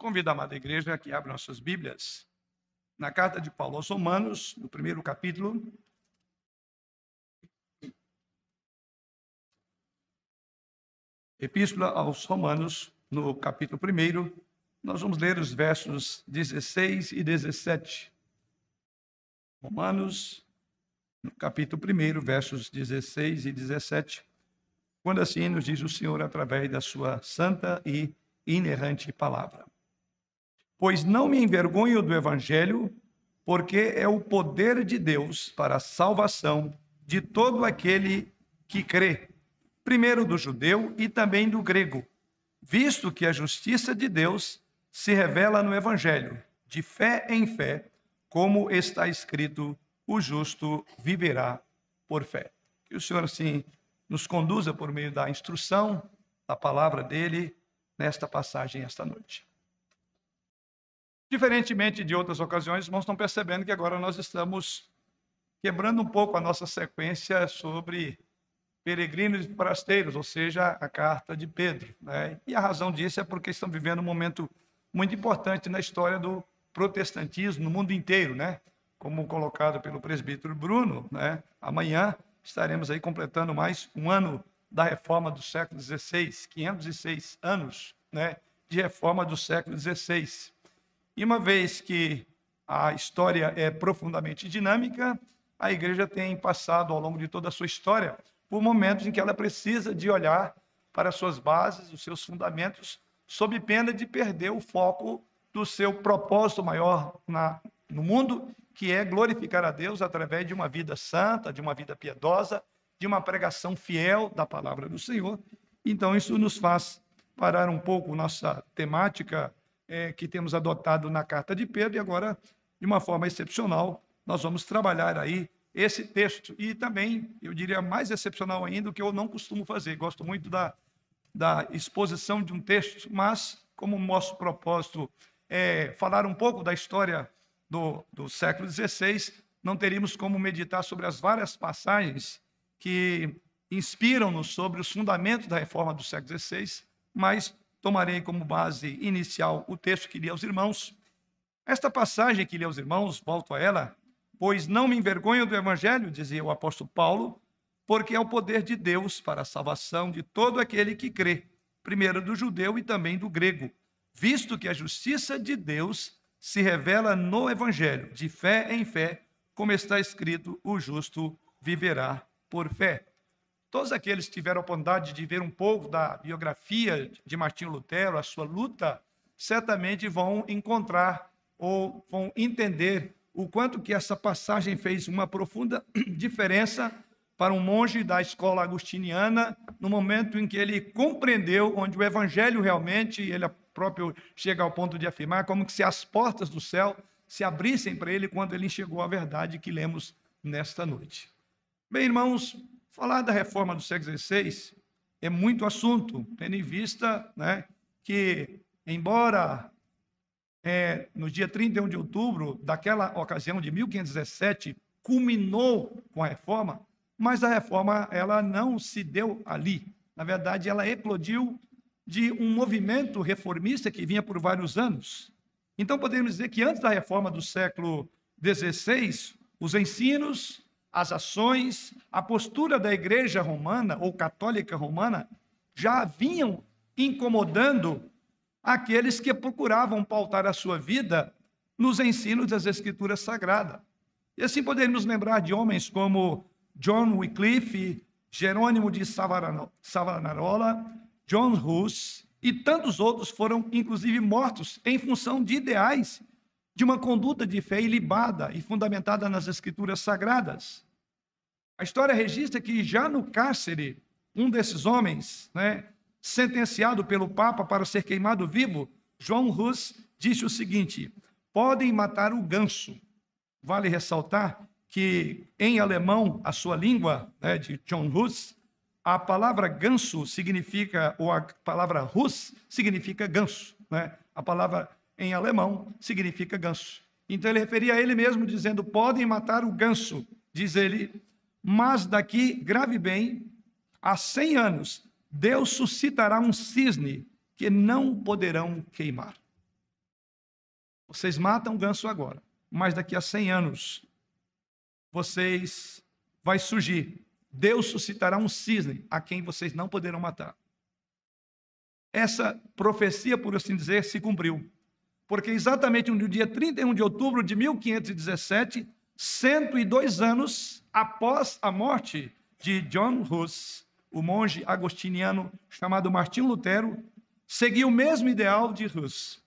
Convido a amada igreja que abra nossas Bíblias na carta de Paulo aos Romanos, no primeiro capítulo. Epístola aos Romanos, no capítulo 1, nós vamos ler os versos 16 e 17. Romanos, no capítulo 1, versos 16 e 17, quando assim nos diz o Senhor através da sua santa e inerrante palavra pois não me envergonho do evangelho, porque é o poder de Deus para a salvação de todo aquele que crê, primeiro do judeu e também do grego, visto que a justiça de Deus se revela no evangelho, de fé em fé, como está escrito: o justo viverá por fé. Que o Senhor assim nos conduza por meio da instrução da palavra dele nesta passagem esta noite. Diferentemente de outras ocasiões, irmãos estão percebendo que agora nós estamos quebrando um pouco a nossa sequência sobre peregrinos e forasteiros, ou seja, a carta de Pedro. Né? E a razão disso é porque estamos vivendo um momento muito importante na história do protestantismo no mundo inteiro, né? Como colocado pelo presbítero Bruno, né? Amanhã estaremos aí completando mais um ano da reforma do século XVI, 506 anos, né? De reforma do século XVI. E uma vez que a história é profundamente dinâmica, a igreja tem passado ao longo de toda a sua história por momentos em que ela precisa de olhar para suas bases, os seus fundamentos, sob pena de perder o foco do seu propósito maior na, no mundo, que é glorificar a Deus através de uma vida santa, de uma vida piedosa, de uma pregação fiel da palavra do Senhor. Então, isso nos faz parar um pouco nossa temática é, que temos adotado na carta de Pedro, e agora, de uma forma excepcional, nós vamos trabalhar aí esse texto. E também, eu diria mais excepcional ainda, o que eu não costumo fazer. Gosto muito da, da exposição de um texto, mas, como nosso propósito é falar um pouco da história do, do século XVI, não teríamos como meditar sobre as várias passagens que inspiram-nos sobre os fundamentos da reforma do século XVI, mas tomarei como base inicial o texto que li aos irmãos. Esta passagem que li aos irmãos, volto a ela, pois não me envergonho do evangelho, dizia o apóstolo Paulo, porque é o poder de Deus para a salvação de todo aquele que crê, primeiro do judeu e também do grego, visto que a justiça de Deus se revela no evangelho, de fé em fé, como está escrito: o justo viverá por fé. Todos aqueles que tiveram a oportunidade de ver um pouco da biografia de Martinho Lutero, a sua luta, certamente vão encontrar ou vão entender o quanto que essa passagem fez uma profunda diferença para um monge da escola agustiniana, no momento em que ele compreendeu onde o evangelho realmente, ele próprio chega ao ponto de afirmar como que se as portas do céu se abrissem para ele quando ele enxergou a verdade que lemos nesta noite. Bem, irmãos, Falar da reforma do século XVI é muito assunto, tendo em vista né, que, embora é, no dia 31 de outubro daquela ocasião de 1517 culminou com a reforma, mas a reforma ela não se deu ali. Na verdade, ela eclodiu de um movimento reformista que vinha por vários anos. Então, podemos dizer que antes da reforma do século XVI, os ensinos as ações, a postura da igreja romana ou católica romana já vinham incomodando aqueles que procuravam pautar a sua vida nos ensinos das Escrituras Sagradas. E assim podemos lembrar de homens como John Wycliffe, Jerônimo de Savonarola, John Hus e tantos outros foram inclusive mortos em função de ideais de uma conduta de fé ilibada e fundamentada nas escrituras sagradas. A história registra que já no cárcere, um desses homens, né, sentenciado pelo Papa para ser queimado vivo, João Hus, disse o seguinte: podem matar o ganso. Vale ressaltar que em alemão, a sua língua, né, de John Hus, a palavra ganso significa, ou a palavra Hus significa ganso. Né? A palavra em alemão, significa ganso. Então ele referia a ele mesmo dizendo: podem matar o ganso, diz ele, mas daqui, grave bem, a 100 anos, Deus suscitará um cisne que não poderão queimar. Vocês matam o ganso agora, mas daqui a 100 anos vocês vai surgir. Deus suscitará um cisne a quem vocês não poderão matar. Essa profecia, por assim dizer, se cumpriu. Porque exatamente no dia 31 de outubro de 1517, 102 anos após a morte de John Hus, o monge agostiniano chamado Martinho Lutero, seguia o mesmo ideal de Hus,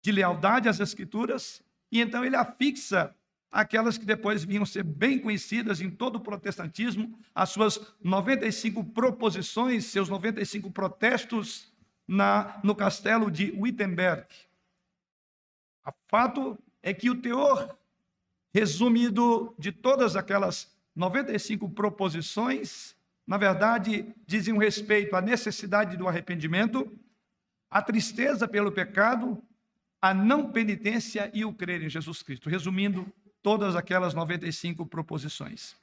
de lealdade às escrituras, e então ele afixa aquelas que depois vinham ser bem conhecidas em todo o protestantismo, as suas 95 proposições, seus 95 protestos na, no castelo de Wittenberg. O fato é que o teor resumido de todas aquelas 95 proposições, na verdade, diziam respeito à necessidade do arrependimento, à tristeza pelo pecado, a não penitência e o crer em Jesus Cristo. Resumindo, todas aquelas 95 proposições.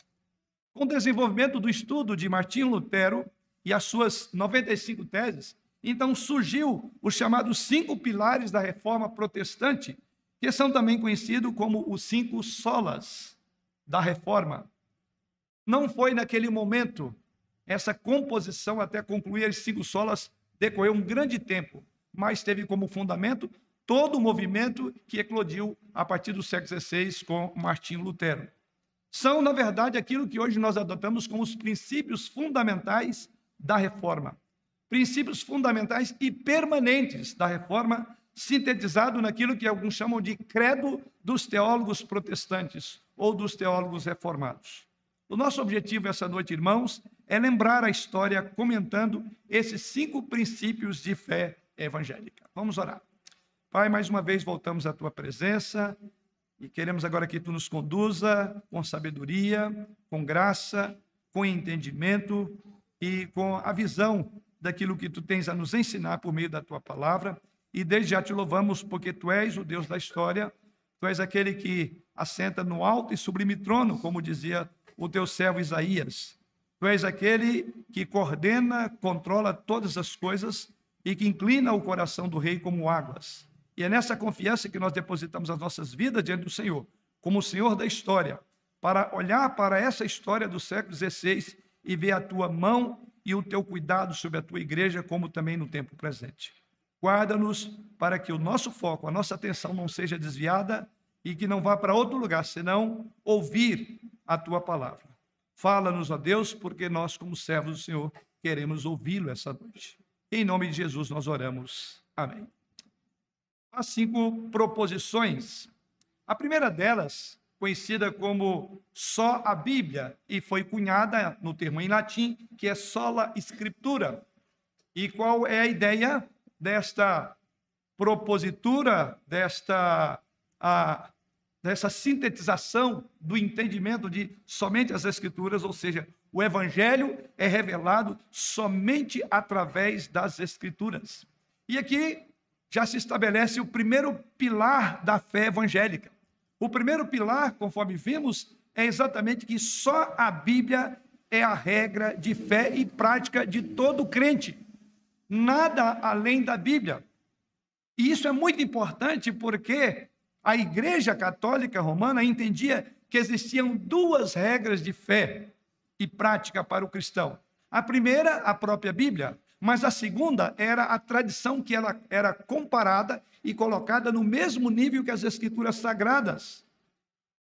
Com o desenvolvimento do estudo de Martinho Lutero e as suas 95 teses, então surgiu os chamados cinco pilares da reforma protestante, que são também conhecidos como os cinco solas da reforma. Não foi naquele momento, essa composição até concluir as cinco solas decorreu um grande tempo, mas teve como fundamento todo o movimento que eclodiu a partir do século XVI com Martinho Lutero. São, na verdade, aquilo que hoje nós adotamos como os princípios fundamentais da reforma. Princípios fundamentais e permanentes da reforma, sintetizado naquilo que alguns chamam de credo dos teólogos protestantes ou dos teólogos reformados. O nosso objetivo essa noite, irmãos, é lembrar a história comentando esses cinco princípios de fé evangélica. Vamos orar. Pai, mais uma vez voltamos à tua presença e queremos agora que tu nos conduza com sabedoria, com graça, com entendimento e com a visão daquilo que tu tens a nos ensinar por meio da tua palavra. E desde já te louvamos porque tu és o Deus da história, tu és aquele que assenta no alto e sublime trono, como dizia o teu servo Isaías. Tu és aquele que coordena, controla todas as coisas e que inclina o coração do rei como águas. E é nessa confiança que nós depositamos as nossas vidas diante do Senhor, como o Senhor da história, para olhar para essa história do século XVI e ver a tua mão e o teu cuidado sobre a tua igreja, como também no tempo presente. Guarda-nos para que o nosso foco, a nossa atenção não seja desviada e que não vá para outro lugar, senão ouvir a tua palavra. Fala-nos, ó Deus, porque nós, como servos do Senhor, queremos ouvi-lo essa noite. Em nome de Jesus nós oramos. Amém as cinco proposições. A primeira delas, conhecida como só a Bíblia, e foi cunhada no termo em latim, que é sola scriptura. E qual é a ideia desta propositura, desta, a, dessa sintetização do entendimento de somente as Escrituras, ou seja, o Evangelho é revelado somente através das Escrituras. E aqui já se estabelece o primeiro pilar da fé evangélica. O primeiro pilar, conforme vimos, é exatamente que só a Bíblia é a regra de fé e prática de todo crente. Nada além da Bíblia. E isso é muito importante porque a Igreja Católica Romana entendia que existiam duas regras de fé e prática para o cristão. A primeira, a própria Bíblia, mas a segunda era a tradição que ela era comparada e colocada no mesmo nível que as escrituras sagradas.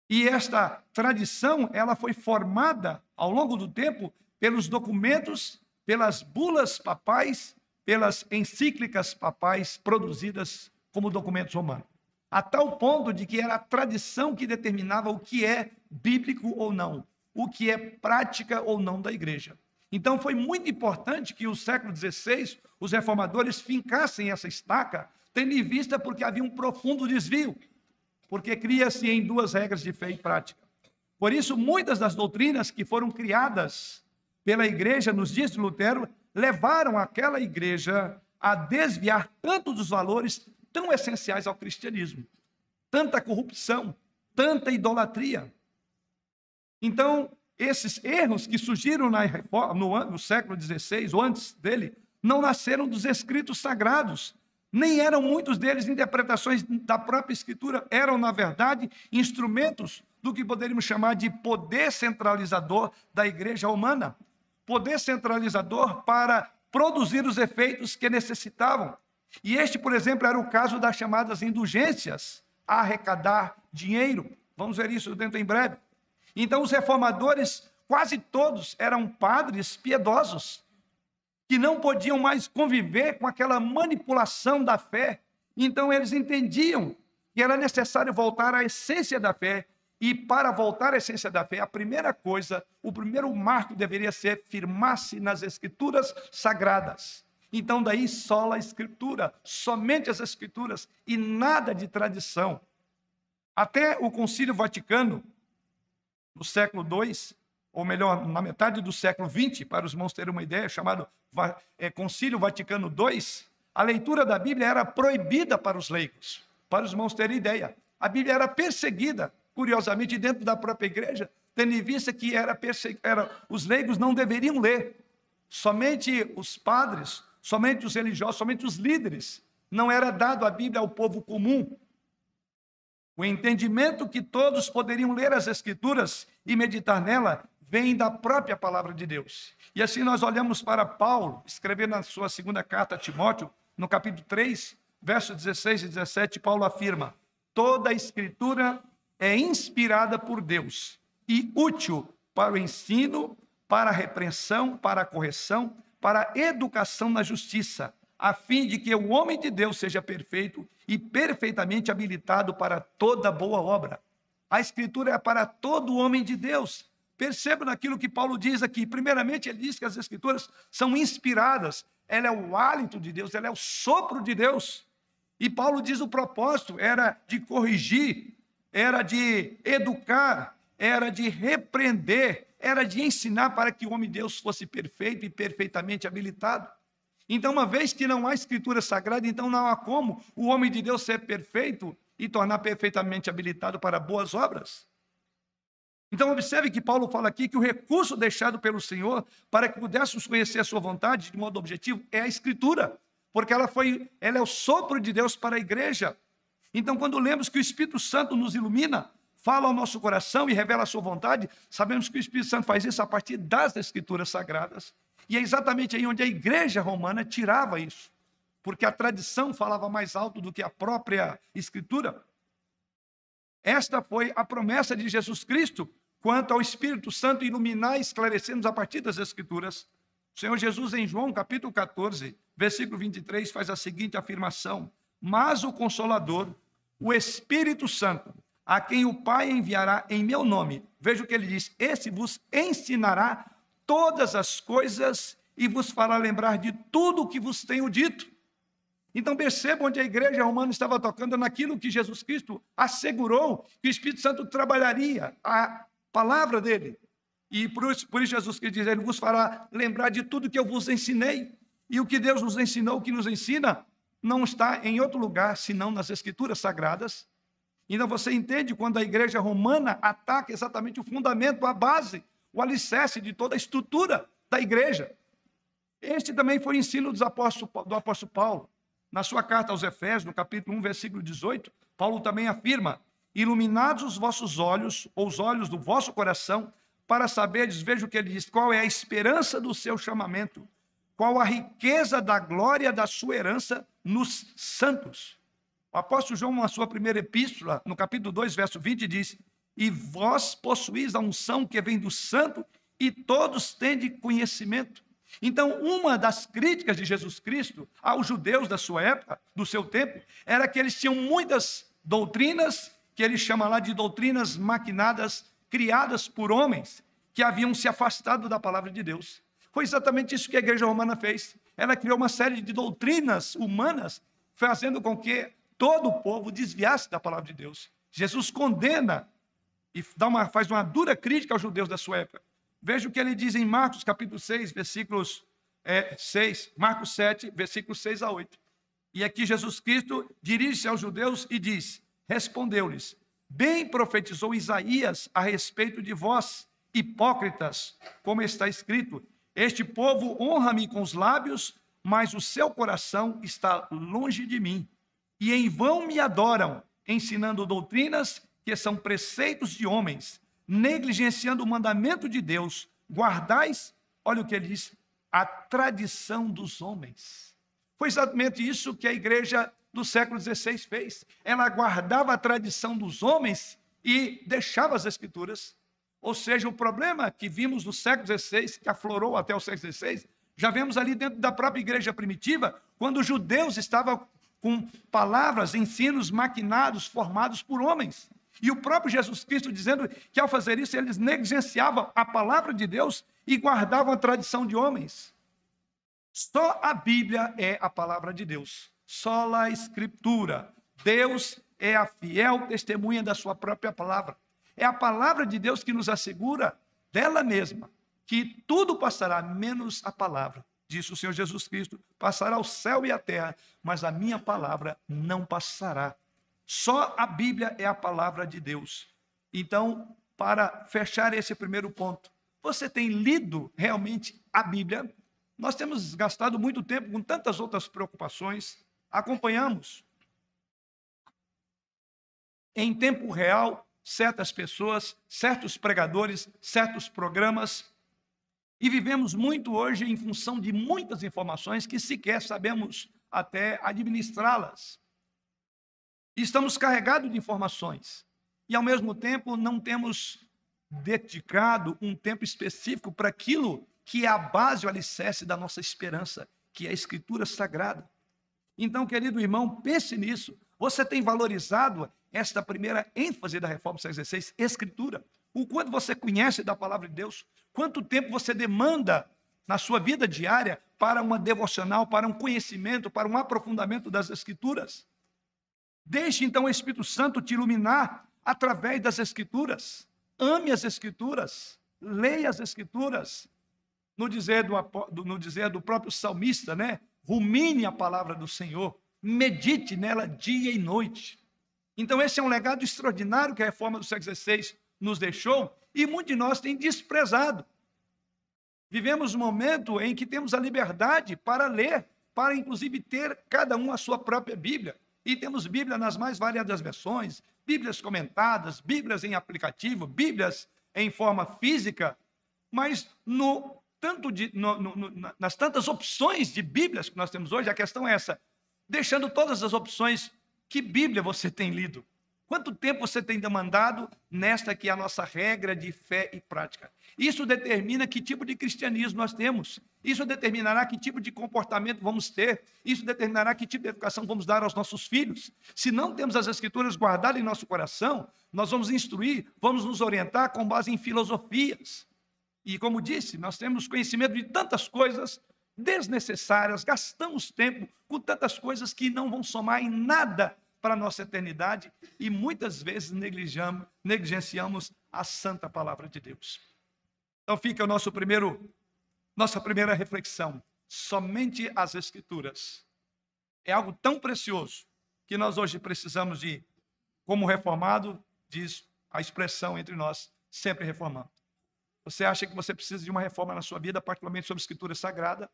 E esta tradição, ela foi formada ao longo do tempo pelos documentos, pelas bulas papais, pelas encíclicas papais produzidas como documentos romanos. A tal ponto de que era a tradição que determinava o que é bíblico ou não, o que é prática ou não da igreja. Então foi muito importante que o século XVI os reformadores fincassem essa estaca, tendo em vista porque havia um profundo desvio, porque cria-se em duas regras de fé e prática. Por isso, muitas das doutrinas que foram criadas pela igreja nos dias de Lutero levaram aquela igreja a desviar tanto dos valores tão essenciais ao cristianismo. Tanta corrupção, tanta idolatria. Então, esses erros que surgiram na, no, no século XVI, ou antes dele, não nasceram dos escritos sagrados, Nem eram muitos deles interpretações da própria Escritura, eram, na verdade, instrumentos do que poderíamos chamar de poder centralizador da igreja romana. Poder centralizador para produzir os efeitos que necessitavam. E este, por exemplo, era o caso das chamadas indulgências, arrecadar dinheiro. Vamos ver isso dentro em breve. Então, os reformadores, quase todos, eram padres piedosos que não podiam mais conviver com aquela manipulação da fé. Então eles entendiam que era necessário voltar à essência da fé. E para voltar à essência da fé, a primeira coisa, o primeiro marco deveria ser firmar-se nas escrituras sagradas. Então, daí só a escritura, somente as escrituras e nada de tradição. Até o Concílio Vaticano, no século II, ou melhor, na metade do século XX, para os irmãos terem uma ideia, chamado é, Concílio Vaticano II, a leitura da Bíblia era proibida para os leigos, para os irmãos terem ideia. A Bíblia era perseguida, curiosamente, dentro da própria igreja, tendo em vista que era, era os leigos não deveriam ler. Somente os padres, somente os religiosos, somente os líderes. Não era dado a Bíblia ao povo comum. O entendimento que todos poderiam ler as Escrituras e meditar nela vem da própria palavra de Deus. E assim nós olhamos para Paulo, escrevendo na sua segunda carta a Timóteo, no capítulo 3, versos 16 e 17, Paulo afirma: toda a escritura é inspirada por Deus e útil para o ensino, para a repreensão, para a correção, para a educação na justiça, a fim de que o homem de Deus seja perfeito e perfeitamente habilitado para toda boa obra. A escritura é para todo homem de Deus, Perceba naquilo que Paulo diz aqui. Primeiramente, ele diz que as Escrituras são inspiradas. Ela é o hálito de Deus, ela é o sopro de Deus. E Paulo diz o propósito era de corrigir, era de educar, era de repreender, era de ensinar para que o homem de Deus fosse perfeito e perfeitamente habilitado. Então, uma vez que não há escritura sagrada, então não há como o homem de Deus ser perfeito e tornar perfeitamente habilitado para boas obras. Então, observe que Paulo fala aqui que o recurso deixado pelo Senhor para que pudéssemos conhecer a sua vontade de modo objetivo é a Escritura, porque ela foi, ela é o sopro de Deus para a igreja. Então, quando lemos que o Espírito Santo nos ilumina, fala ao nosso coração e revela a sua vontade, sabemos que o Espírito Santo faz isso a partir das Escrituras sagradas. E é exatamente aí onde a igreja romana tirava isso, porque a tradição falava mais alto do que a própria Escritura. Esta foi a promessa de Jesus Cristo quanto ao Espírito Santo iluminar e esclarecer-nos a partir das Escrituras. O Senhor Jesus, em João capítulo 14, versículo 23, faz a seguinte afirmação: Mas o Consolador, o Espírito Santo, a quem o Pai enviará em meu nome, veja o que ele diz: esse vos ensinará todas as coisas e vos fará lembrar de tudo o que vos tenho dito. Então percebam onde a igreja romana estava tocando naquilo que Jesus Cristo assegurou que o Espírito Santo trabalharia, a palavra dele. E por isso, por isso Jesus Cristo diz, ele vos fará lembrar de tudo que eu vos ensinei. E o que Deus nos ensinou, o que nos ensina, não está em outro lugar senão nas escrituras sagradas. Então você entende quando a igreja romana ataca exatamente o fundamento, a base, o alicerce de toda a estrutura da igreja. Este também foi o ensino do apóstolo Paulo. Na sua carta aos Efésios, no capítulo 1, versículo 18, Paulo também afirma: Iluminados os vossos olhos, ou os olhos do vosso coração, para saberdes, veja o que ele diz, qual é a esperança do seu chamamento, qual a riqueza da glória da sua herança nos santos. O apóstolo João, na sua primeira epístola, no capítulo 2, verso 20, diz: E vós possuís a unção que vem do santo, e todos tende conhecimento. Então, uma das críticas de Jesus Cristo aos judeus da sua época, do seu tempo, era que eles tinham muitas doutrinas, que ele chama lá de doutrinas maquinadas, criadas por homens que haviam se afastado da palavra de Deus. Foi exatamente isso que a igreja romana fez. Ela criou uma série de doutrinas humanas, fazendo com que todo o povo desviasse da palavra de Deus. Jesus condena e dá uma, faz uma dura crítica aos judeus da sua época. Veja o que ele diz em Marcos capítulo 6, versículos é, 6, Marcos 7, versículos 6 a 8. E aqui Jesus Cristo dirige-se aos judeus e diz: Respondeu-lhes: Bem profetizou Isaías a respeito de vós, hipócritas, como está escrito: Este povo honra-me com os lábios, mas o seu coração está longe de mim. E em vão me adoram, ensinando doutrinas que são preceitos de homens, negligenciando o mandamento de Deus. Guardais, olha o que ele diz, a tradição dos homens. Foi exatamente isso que a igreja do século XVI fez. Ela guardava a tradição dos homens e deixava as escrituras. Ou seja, o problema que vimos no século XVI, que aflorou até o século XVI, já vemos ali dentro da própria igreja primitiva, quando os judeus estavam com palavras, ensinos maquinados, formados por homens. E o próprio Jesus Cristo dizendo que ao fazer isso eles negligenciavam a palavra de Deus e guardavam a tradição de homens. Só a Bíblia é a palavra de Deus. Só a Escritura. Deus é a fiel testemunha da sua própria palavra. É a palavra de Deus que nos assegura dela mesma que tudo passará, menos a palavra. Disse o Senhor Jesus Cristo: passará o céu e a terra, mas a minha palavra não passará. Só a Bíblia é a palavra de Deus. Então, para fechar esse primeiro ponto, você tem lido realmente a Bíblia? Nós temos gastado muito tempo com tantas outras preocupações, acompanhamos em tempo real certas pessoas, certos pregadores, certos programas, e vivemos muito hoje em função de muitas informações que sequer sabemos até administrá-las. Estamos carregados de informações e, ao mesmo tempo, não temos dedicado um tempo específico para aquilo que é a base, o alicerce da nossa esperança, que é a Escritura Sagrada. Então, querido irmão, pense nisso. Você tem valorizado esta primeira ênfase da reforma 66, Escritura? O quanto você conhece da palavra de Deus? Quanto tempo você demanda na sua vida diária para uma devocional, para um conhecimento, para um aprofundamento das Escrituras? Deixe então o Espírito Santo te iluminar através das Escrituras. Ame as Escrituras, leia as Escrituras. No dizer do, no dizer do próprio salmista, né? Rumine a palavra do Senhor, medite nela dia e noite. Então, esse é um legado extraordinário que a reforma do século XVI nos deixou e muitos de nós têm desprezado. Vivemos um momento em que temos a liberdade para ler, para inclusive ter cada um a sua própria Bíblia. E temos Bíblia nas mais variadas versões, Bíblias comentadas, Bíblias em aplicativo, Bíblias em forma física, mas no tanto de, no, no, nas tantas opções de Bíblias que nós temos hoje, a questão é essa: deixando todas as opções, que Bíblia você tem lido? Quanto tempo você tem demandado nesta que é a nossa regra de fé e prática? Isso determina que tipo de cristianismo nós temos. Isso determinará que tipo de comportamento vamos ter. Isso determinará que tipo de educação vamos dar aos nossos filhos. Se não temos as escrituras guardadas em nosso coração, nós vamos instruir, vamos nos orientar com base em filosofias. E como disse, nós temos conhecimento de tantas coisas desnecessárias, gastamos tempo com tantas coisas que não vão somar em nada para a nossa eternidade e muitas vezes negligenciamos a santa palavra de Deus. Então fica o nosso primeiro, nossa primeira reflexão. Somente as escrituras. É algo tão precioso que nós hoje precisamos de, como reformado, diz a expressão entre nós, sempre reformando. Você acha que você precisa de uma reforma na sua vida, particularmente sobre a escritura sagrada?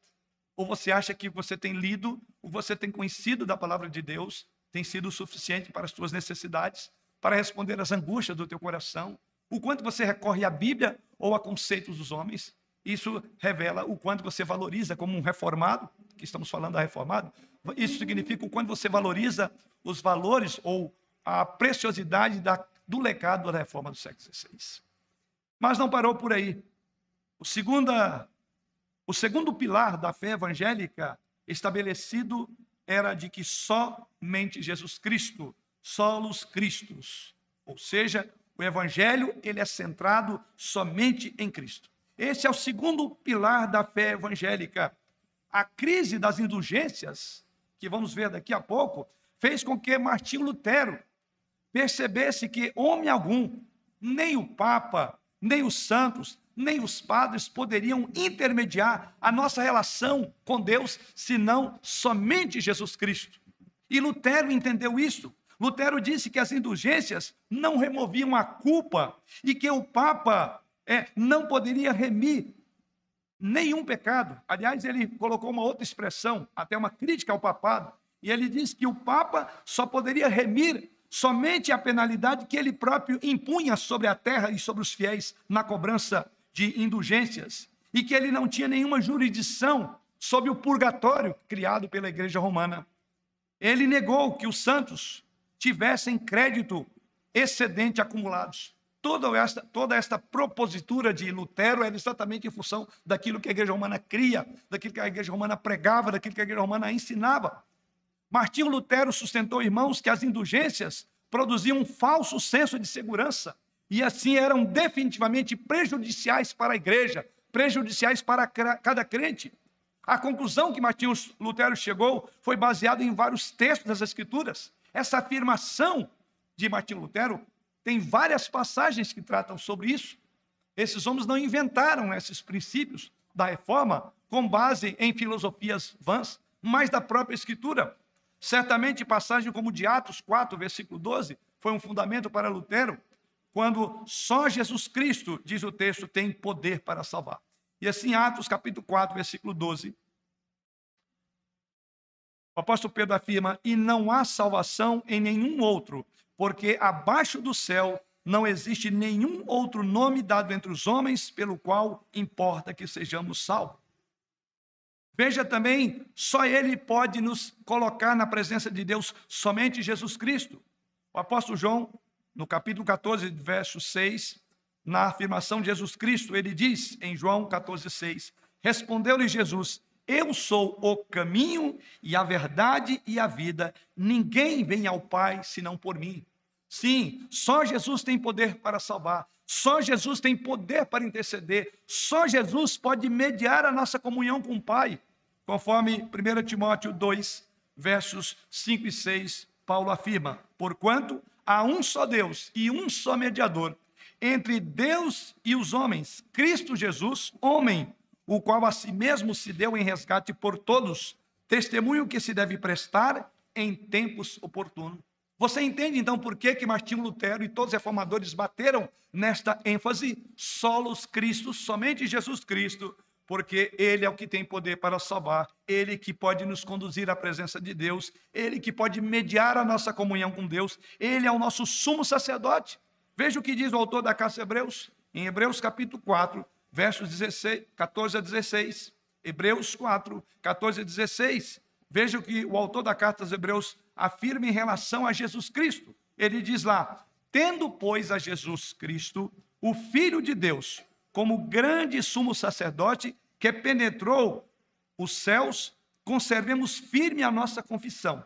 Ou você acha que você tem lido, ou você tem conhecido da palavra de Deus tem sido o suficiente para as tuas necessidades, para responder às angústias do teu coração. O quanto você recorre à Bíblia ou a conceitos dos homens, isso revela o quanto você valoriza como um reformado, que estamos falando da reformado, isso significa o quanto você valoriza os valores ou a preciosidade da, do legado da reforma do século XVI. Mas não parou por aí. O, segunda, o segundo pilar da fé evangélica estabelecido era de que somente Jesus Cristo, solos Cristos, ou seja, o evangelho ele é centrado somente em Cristo. Esse é o segundo pilar da fé evangélica. A crise das indulgências, que vamos ver daqui a pouco, fez com que Martinho Lutero percebesse que homem algum, nem o Papa, nem os santos, nem os padres poderiam intermediar a nossa relação com Deus, senão somente Jesus Cristo. E Lutero entendeu isso. Lutero disse que as indulgências não removiam a culpa e que o Papa é, não poderia remir nenhum pecado. Aliás, ele colocou uma outra expressão, até uma crítica ao papado, e ele diz que o Papa só poderia remir somente a penalidade que ele próprio impunha sobre a terra e sobre os fiéis na cobrança de indulgências, e que ele não tinha nenhuma jurisdição sobre o purgatório criado pela Igreja Romana. Ele negou que os santos tivessem crédito excedente acumulados. Toda esta, toda esta propositura de Lutero era exatamente em função daquilo que a Igreja Romana cria, daquilo que a Igreja Romana pregava, daquilo que a Igreja Romana ensinava. Martinho Lutero sustentou, irmãos, que as indulgências produziam um falso senso de segurança e assim eram definitivamente prejudiciais para a igreja, prejudiciais para cada crente. A conclusão que Martinho Lutero chegou foi baseada em vários textos das Escrituras. Essa afirmação de Martinho Lutero tem várias passagens que tratam sobre isso. Esses homens não inventaram esses princípios da reforma com base em filosofias vãs, mas da própria Escritura. Certamente, passagem como de Atos 4, versículo 12, foi um fundamento para Lutero, quando só Jesus Cristo, diz o texto, tem poder para salvar. E assim, Atos capítulo 4, versículo 12. O apóstolo Pedro afirma: E não há salvação em nenhum outro, porque abaixo do céu não existe nenhum outro nome dado entre os homens pelo qual importa que sejamos salvos. Veja também, só Ele pode nos colocar na presença de Deus, somente Jesus Cristo. O apóstolo João, no capítulo 14, verso 6, na afirmação de Jesus Cristo, ele diz em João 14, 6: Respondeu-lhe Jesus: Eu sou o caminho e a verdade e a vida, ninguém vem ao Pai senão por mim. Sim, só Jesus tem poder para salvar, só Jesus tem poder para interceder, só Jesus pode mediar a nossa comunhão com o Pai. Conforme 1 Timóteo 2, versos 5 e 6, Paulo afirma: Porquanto há um só Deus e um só mediador entre Deus e os homens, Cristo Jesus, homem, o qual a si mesmo se deu em resgate por todos, testemunho que se deve prestar em tempos oportunos. Você entende então por que, que Martinho Lutero e todos os reformadores bateram nesta ênfase? Solos Cristo, somente Jesus Cristo, porque Ele é o que tem poder para salvar, Ele que pode nos conduzir à presença de Deus, Ele que pode mediar a nossa comunhão com Deus, Ele é o nosso sumo sacerdote. Veja o que diz o autor da Carta Hebreus, em Hebreus capítulo 4, versos 16, 14 a 16. Hebreus 4, 14 a 16. Veja o que o autor da Carta aos Hebreus afirma em relação a Jesus Cristo. Ele diz lá: Tendo, pois, a Jesus Cristo, o Filho de Deus, como grande sumo sacerdote que penetrou os céus, conservemos firme a nossa confissão,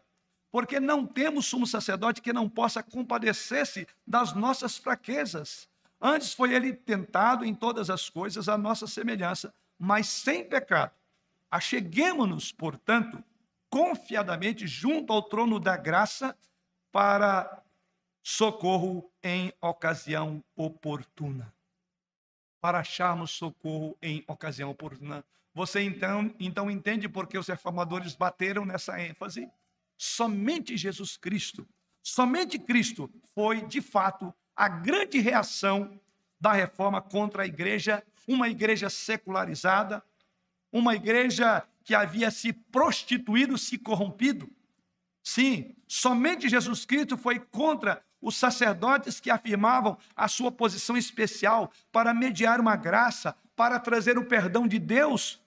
porque não temos sumo sacerdote que não possa compadecer-se das nossas fraquezas. Antes foi ele tentado em todas as coisas a nossa semelhança, mas sem pecado. Acheguemo-nos, portanto, confiadamente junto ao trono da graça para socorro em ocasião oportuna para acharmos socorro em ocasião oportuna. Você então, então entende por que os reformadores bateram nessa ênfase? Somente Jesus Cristo, somente Cristo foi, de fato, a grande reação da reforma contra a igreja, uma igreja secularizada, uma igreja que havia se prostituído, se corrompido. Sim, somente Jesus Cristo foi contra os sacerdotes que afirmavam a sua posição especial para mediar uma graça, para trazer o perdão de Deus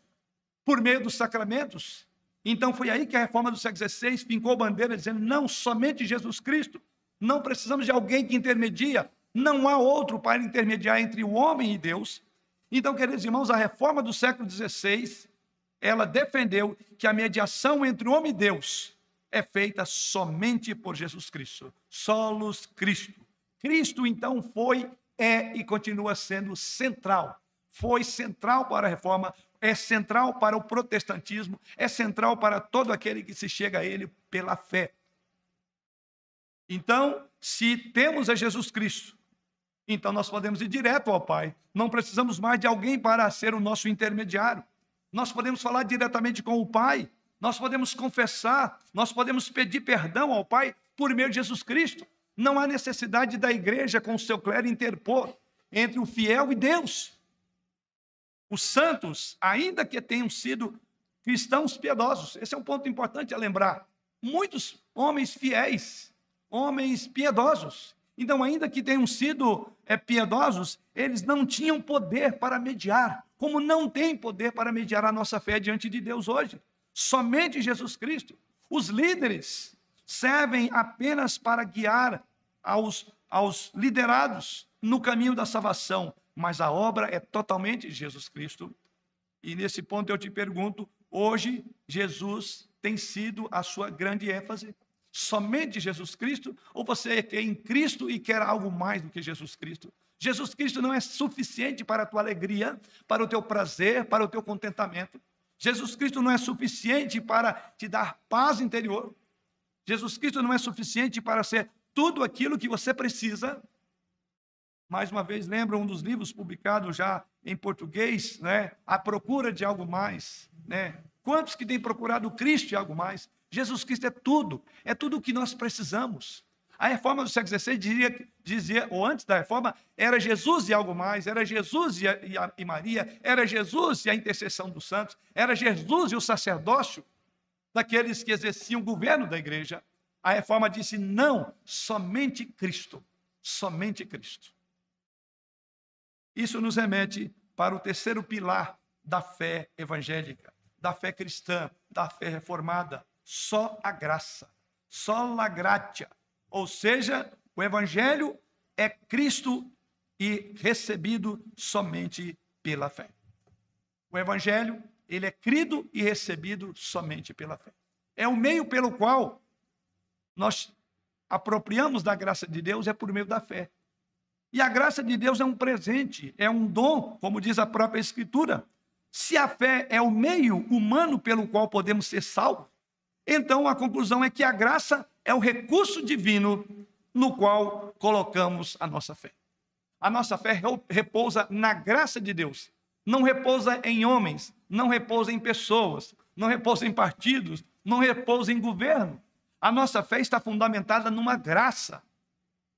por meio dos sacramentos. Então foi aí que a reforma do século XVI fincou bandeira dizendo: não, somente Jesus Cristo, não precisamos de alguém que intermedia, não há outro para intermediar entre o homem e Deus. Então, queridos irmãos, a reforma do século XVI, ela defendeu que a mediação entre o homem e Deus é feita somente por Jesus Cristo. Solos Cristo. Cristo, então, foi, é e continua sendo central. Foi central para a reforma, é central para o protestantismo, é central para todo aquele que se chega a ele pela fé. Então, se temos a Jesus Cristo, então nós podemos ir direto ao Pai. Não precisamos mais de alguém para ser o nosso intermediário. Nós podemos falar diretamente com o Pai nós podemos confessar, nós podemos pedir perdão ao Pai por meio de Jesus Cristo. Não há necessidade da igreja com o seu clero interpor entre o fiel e Deus. os santos, ainda que tenham sido cristãos piedosos, esse é um ponto importante a lembrar. Muitos homens fiéis, homens piedosos. Então, ainda que tenham sido é, piedosos, eles não tinham poder para mediar, como não tem poder para mediar a nossa fé diante de Deus hoje. Somente Jesus Cristo. Os líderes servem apenas para guiar aos, aos liderados no caminho da salvação, mas a obra é totalmente Jesus Cristo. E nesse ponto eu te pergunto: hoje Jesus tem sido a sua grande ênfase? Somente Jesus Cristo? Ou você é em Cristo e quer algo mais do que Jesus Cristo? Jesus Cristo não é suficiente para a tua alegria, para o teu prazer, para o teu contentamento. Jesus Cristo não é suficiente para te dar paz interior. Jesus Cristo não é suficiente para ser tudo aquilo que você precisa. Mais uma vez, lembra um dos livros publicados já em português, né? A procura de algo mais, né? Quantos que têm procurado Cristo e algo mais? Jesus Cristo é tudo, é tudo o que nós precisamos. A reforma do século XVI dizia, dizia, ou antes da reforma, era Jesus e algo mais, era Jesus e, a, e, Maria, era Jesus e a intercessão dos santos, era Jesus e o sacerdócio daqueles que exerciam o governo da igreja. A reforma disse: não, somente Cristo, somente Cristo. Isso nos remete para o terceiro pilar da fé evangélica, da fé cristã, da fé reformada: só a graça, só a gratia. Ou seja, o evangelho é Cristo e recebido somente pela fé. O evangelho, ele é crido e recebido somente pela fé. É o meio pelo qual nós apropriamos da graça de Deus é por meio da fé. E a graça de Deus é um presente, é um dom, como diz a própria Escritura. Se a fé é o meio humano pelo qual podemos ser salvos, então a conclusão é que a graça é o recurso divino no qual colocamos a nossa fé. A nossa fé repousa na graça de Deus, não repousa em homens, não repousa em pessoas, não repousa em partidos, não repousa em governo. A nossa fé está fundamentada numa graça.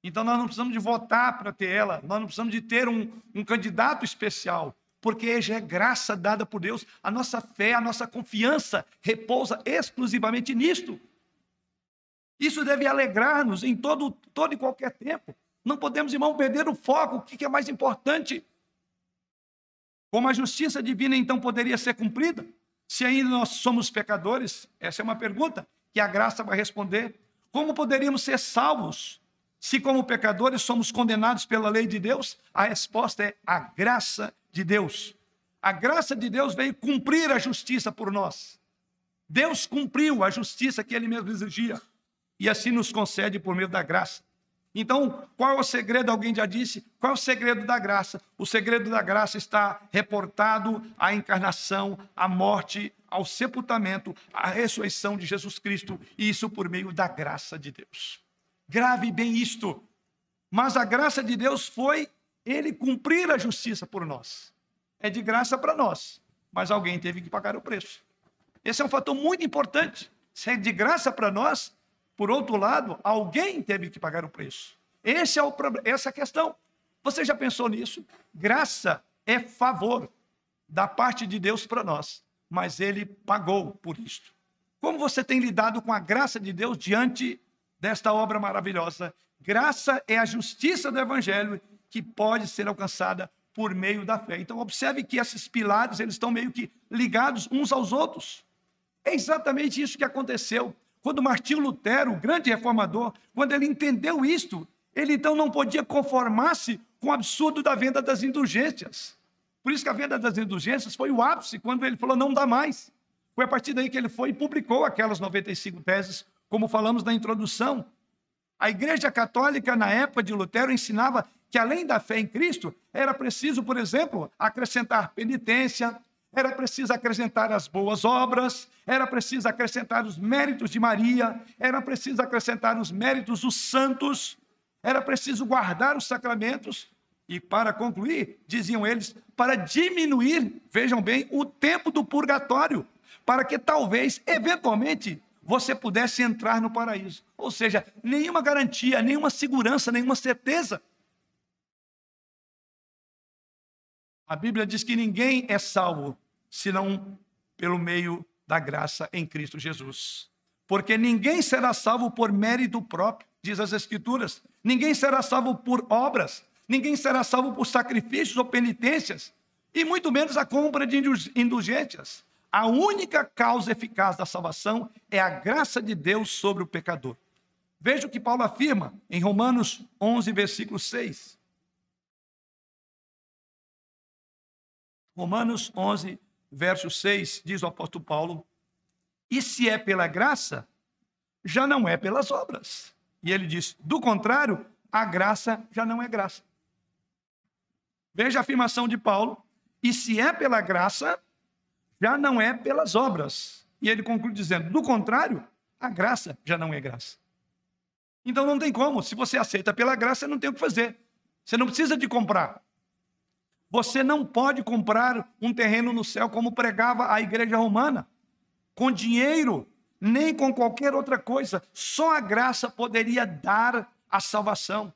Então nós não precisamos de votar para ter ela, nós não precisamos de ter um, um candidato especial, porque já é graça dada por Deus. A nossa fé, a nossa confiança repousa exclusivamente nisto. Isso deve alegrar-nos em todo, todo e qualquer tempo. Não podemos, irmão, perder o foco. O que é mais importante? Como a justiça divina então poderia ser cumprida? Se ainda nós somos pecadores? Essa é uma pergunta que a graça vai responder. Como poderíamos ser salvos se, como pecadores, somos condenados pela lei de Deus? A resposta é a graça de Deus. A graça de Deus veio cumprir a justiça por nós. Deus cumpriu a justiça que ele mesmo exigia e assim nos concede por meio da graça. Então, qual é o segredo? Alguém já disse. Qual é o segredo da graça? O segredo da graça está reportado à encarnação, à morte, ao sepultamento, à ressurreição de Jesus Cristo, e isso por meio da graça de Deus. Grave bem isto. Mas a graça de Deus foi ele cumprir a justiça por nós. É de graça para nós, mas alguém teve que pagar o preço. Esse é um fator muito importante. Se é de graça para nós, por outro lado, alguém teve que pagar o preço. Esse é o essa é a questão. Você já pensou nisso? Graça é favor da parte de Deus para nós, mas ele pagou por isto. Como você tem lidado com a graça de Deus diante desta obra maravilhosa? Graça é a justiça do evangelho que pode ser alcançada por meio da fé. Então observe que esses pilares, eles estão meio que ligados uns aos outros. É exatamente isso que aconteceu. Quando Martinho Lutero, o grande reformador, quando ele entendeu isto, ele então não podia conformar-se com o absurdo da venda das indulgências. Por isso que a venda das indulgências foi o ápice, quando ele falou, não dá mais. Foi a partir daí que ele foi e publicou aquelas 95 teses, como falamos na introdução. A Igreja Católica, na época de Lutero, ensinava que além da fé em Cristo, era preciso, por exemplo, acrescentar penitência, era preciso acrescentar as boas obras, era preciso acrescentar os méritos de Maria, era preciso acrescentar os méritos dos santos, era preciso guardar os sacramentos. E para concluir, diziam eles, para diminuir, vejam bem, o tempo do purgatório, para que talvez, eventualmente, você pudesse entrar no paraíso. Ou seja, nenhuma garantia, nenhuma segurança, nenhuma certeza. A Bíblia diz que ninguém é salvo senão pelo meio da graça em Cristo Jesus. Porque ninguém será salvo por mérito próprio, diz as Escrituras. Ninguém será salvo por obras. Ninguém será salvo por sacrifícios ou penitências. E muito menos a compra de indulgências. A única causa eficaz da salvação é a graça de Deus sobre o pecador. Veja o que Paulo afirma em Romanos 11, versículo 6. Romanos 11, verso 6, diz o apóstolo Paulo: E se é pela graça, já não é pelas obras. E ele diz: do contrário, a graça já não é graça. Veja a afirmação de Paulo: e se é pela graça, já não é pelas obras. E ele conclui dizendo: do contrário, a graça já não é graça. Então não tem como. Se você aceita pela graça, não tem o que fazer. Você não precisa de comprar. Você não pode comprar um terreno no céu como pregava a igreja romana, com dinheiro, nem com qualquer outra coisa. Só a graça poderia dar a salvação.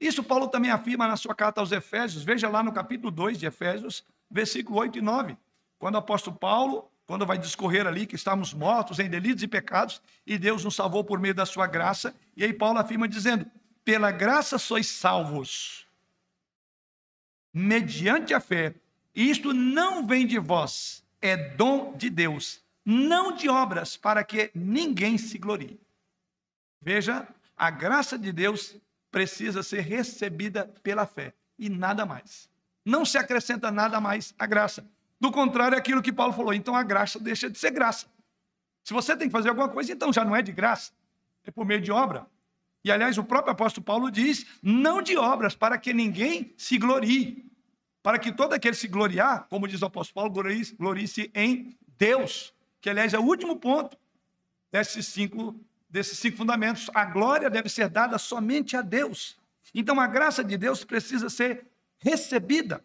Isso Paulo também afirma na sua carta aos Efésios. Veja lá no capítulo 2 de Efésios, versículo 8 e 9. Quando o apóstolo Paulo, quando vai discorrer ali que estamos mortos em delitos e pecados e Deus nos salvou por meio da sua graça, e aí Paulo afirma dizendo: "Pela graça sois salvos, mediante a fé. Isto não vem de vós, é dom de Deus, não de obras, para que ninguém se glorie." Veja, a graça de Deus precisa ser recebida pela fé e nada mais. Não se acrescenta nada mais à graça. Do contrário, é aquilo que Paulo falou. Então a graça deixa de ser graça. Se você tem que fazer alguma coisa, então já não é de graça, é por meio de obra. E aliás, o próprio apóstolo Paulo diz: não de obras, para que ninguém se glorie. Para que todo aquele se gloriar, como diz o apóstolo Paulo, glorie-se em Deus. Que aliás é o último ponto desses cinco, desses cinco fundamentos. A glória deve ser dada somente a Deus. Então a graça de Deus precisa ser recebida.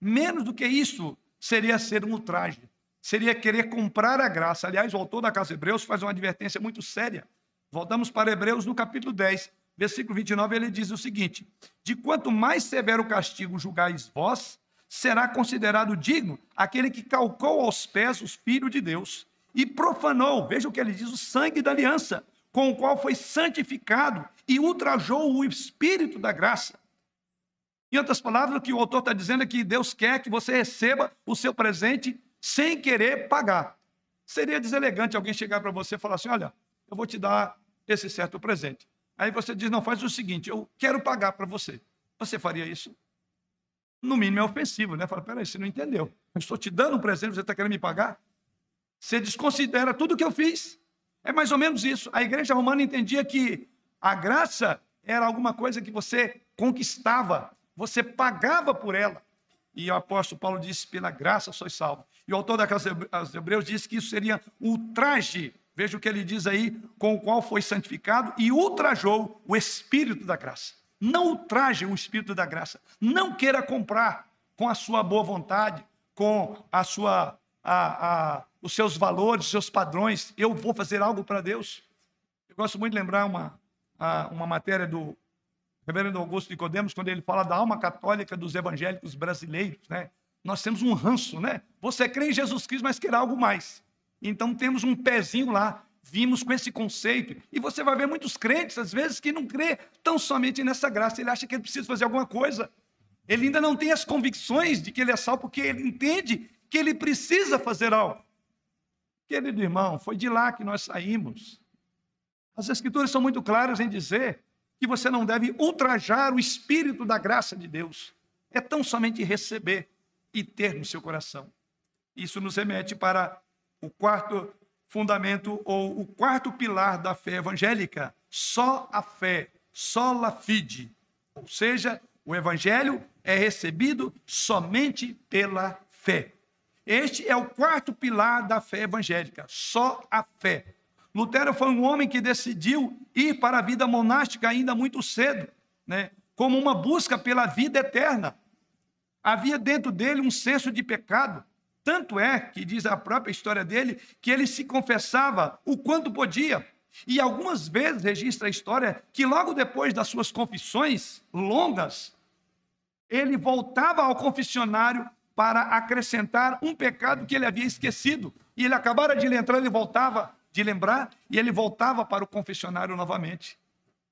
Menos do que isso, seria ser um ultraje, seria querer comprar a graça. Aliás, o autor da Casa Hebreus faz uma advertência muito séria. Voltamos para Hebreus no capítulo 10, versículo 29, ele diz o seguinte: De quanto mais severo castigo julgais vós, será considerado digno aquele que calcou aos pés os filhos de Deus e profanou, veja o que ele diz, o sangue da aliança, com o qual foi santificado e ultrajou o espírito da graça em outras palavras, o que o autor está dizendo é que Deus quer que você receba o seu presente sem querer pagar. Seria deselegante alguém chegar para você e falar assim: Olha, eu vou te dar esse certo presente. Aí você diz: Não, faz o seguinte, eu quero pagar para você. Você faria isso? No mínimo é ofensivo, né? Fala: Peraí, você não entendeu. Eu estou te dando um presente, você está querendo me pagar? Você desconsidera tudo que eu fiz. É mais ou menos isso. A igreja romana entendia que a graça era alguma coisa que você conquistava, você pagava por ela. E o apóstolo Paulo disse: pela graça sois salvo. E o autor da Casa Hebreus disse que isso seria ultraje. Veja o que ele diz aí, com o qual foi santificado e ultrajou o espírito da graça. Não ultraje o espírito da graça. Não queira comprar com a sua boa vontade, com a sua, a, a, os seus valores, os seus padrões. Eu vou fazer algo para Deus. Eu gosto muito de lembrar uma, uma matéria do reverendo Augusto Nicodemos, quando ele fala da alma católica dos evangélicos brasileiros, né? Nós temos um ranço, né? Você crê em Jesus Cristo, mas quer algo mais. Então temos um pezinho lá, vimos com esse conceito. E você vai ver muitos crentes, às vezes, que não crê tão somente nessa graça, ele acha que ele precisa fazer alguma coisa. Ele ainda não tem as convicções de que ele é salvo, porque ele entende que ele precisa fazer algo. Querido irmão, foi de lá que nós saímos. As escrituras são muito claras em dizer que você não deve ultrajar o espírito da graça de Deus. É tão somente receber e ter no seu coração. Isso nos remete para o quarto fundamento ou o quarto pilar da fé evangélica, só a fé, só la fide. Ou seja, o evangelho é recebido somente pela fé. Este é o quarto pilar da fé evangélica, só a fé. Lutero foi um homem que decidiu ir para a vida monástica ainda muito cedo, né? como uma busca pela vida eterna. Havia dentro dele um senso de pecado. Tanto é que diz a própria história dele que ele se confessava o quanto podia. E algumas vezes registra a história que logo depois das suas confissões longas, ele voltava ao confessionário para acrescentar um pecado que ele havia esquecido. E ele acabara de entrar, ele voltava de lembrar e ele voltava para o confessionário novamente.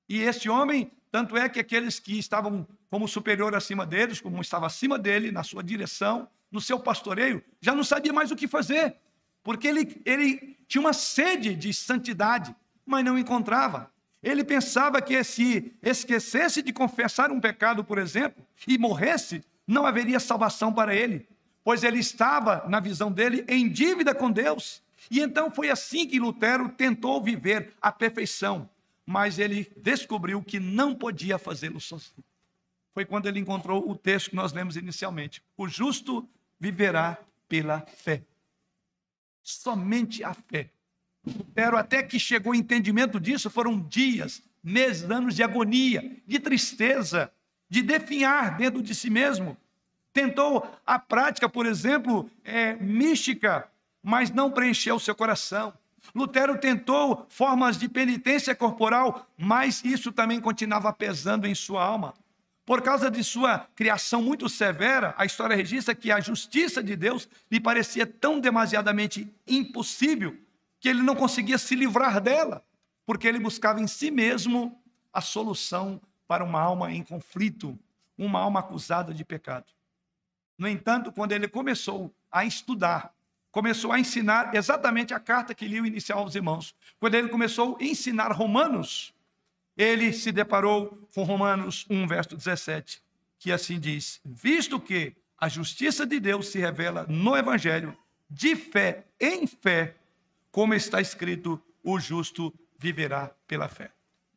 E este homem, tanto é que aqueles que estavam como superior acima deles, como estava acima dele, na sua direção, no seu pastoreio, já não sabia mais o que fazer, porque ele, ele tinha uma sede de santidade, mas não encontrava. Ele pensava que se esquecesse de confessar um pecado, por exemplo, e morresse, não haveria salvação para ele, pois ele estava, na visão dele, em dívida com Deus. E então foi assim que Lutero tentou viver a perfeição, mas ele descobriu que não podia fazê-lo sozinho. Foi quando ele encontrou o texto que nós lemos inicialmente: O justo viverá pela fé. Somente a fé. Lutero, até que chegou ao entendimento disso, foram dias, meses, anos de agonia, de tristeza, de definhar dentro de si mesmo. Tentou a prática, por exemplo, é, mística, mas não preencheu seu coração. Lutero tentou formas de penitência corporal, mas isso também continuava pesando em sua alma. Por causa de sua criação muito severa, a história registra que a justiça de Deus lhe parecia tão demasiadamente impossível que ele não conseguia se livrar dela, porque ele buscava em si mesmo a solução para uma alma em conflito, uma alma acusada de pecado. No entanto, quando ele começou a estudar, começou a ensinar exatamente a carta que liu inicial aos irmãos, quando ele começou a ensinar Romanos, ele se deparou com Romanos 1, verso 17, que assim diz: Visto que a justiça de Deus se revela no Evangelho, de fé em fé, como está escrito, o justo viverá pela fé.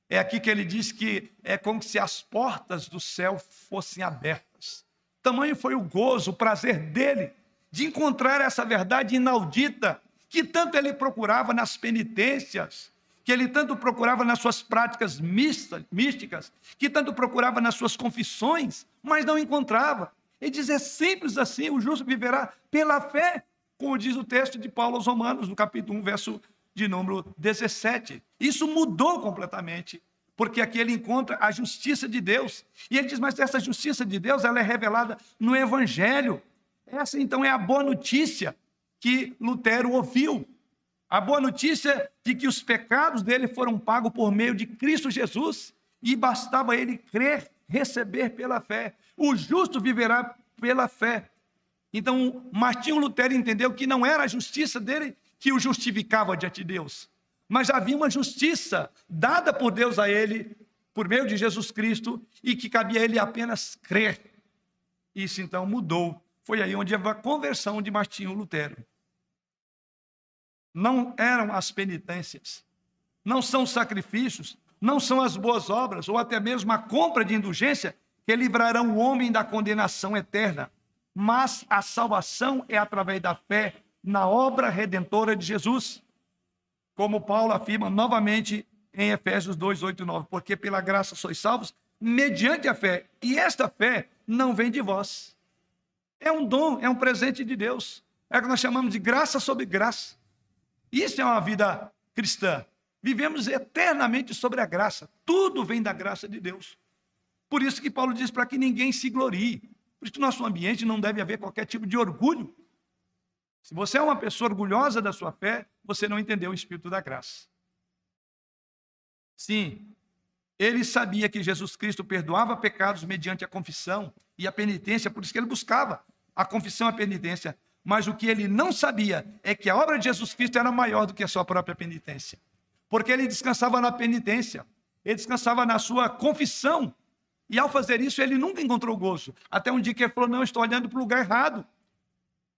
É aqui que ele diz que é como se as portas do céu fossem abertas. Tamanho foi o gozo, o prazer dele de encontrar essa verdade inaudita que tanto ele procurava nas penitências, que ele tanto procurava nas suas práticas místicas, que tanto procurava nas suas confissões, mas não encontrava. Ele diz: é simples assim, o justo viverá pela fé, como diz o texto de Paulo aos Romanos, no capítulo 1, verso de número 17. Isso mudou completamente, porque aqui ele encontra a justiça de Deus. E ele diz: Mas essa justiça de Deus ela é revelada no Evangelho. Essa então é a boa notícia que Lutero ouviu. A boa notícia de que os pecados dele foram pagos por meio de Cristo Jesus e bastava ele crer, receber pela fé. O justo viverá pela fé. Então, Martinho Lutero entendeu que não era a justiça dele que o justificava diante de Deus, mas havia uma justiça dada por Deus a ele, por meio de Jesus Cristo, e que cabia a ele apenas crer. Isso então mudou. Foi aí onde a conversão de Martinho Lutero. Não eram as penitências, não são os sacrifícios, não são as boas obras, ou até mesmo a compra de indulgência que livrarão o homem da condenação eterna. Mas a salvação é através da fé na obra redentora de Jesus. Como Paulo afirma novamente em Efésios 2, 8 e 9, porque pela graça sois salvos mediante a fé, e esta fé não vem de vós. É um dom, é um presente de Deus. É o que nós chamamos de graça sobre graça. Isso é uma vida cristã. Vivemos eternamente sobre a graça. Tudo vem da graça de Deus. Por isso que Paulo diz para que ninguém se glorie. Por isso que no nosso ambiente não deve haver qualquer tipo de orgulho. Se você é uma pessoa orgulhosa da sua fé, você não entendeu o espírito da graça. Sim, ele sabia que Jesus Cristo perdoava pecados mediante a confissão e a penitência, por isso que ele buscava a confissão e a penitência. Mas o que ele não sabia é que a obra de Jesus Cristo era maior do que a sua própria penitência. Porque ele descansava na penitência, ele descansava na sua confissão. E ao fazer isso, ele nunca encontrou gozo. Até um dia que ele falou: Não, estou olhando para o lugar errado.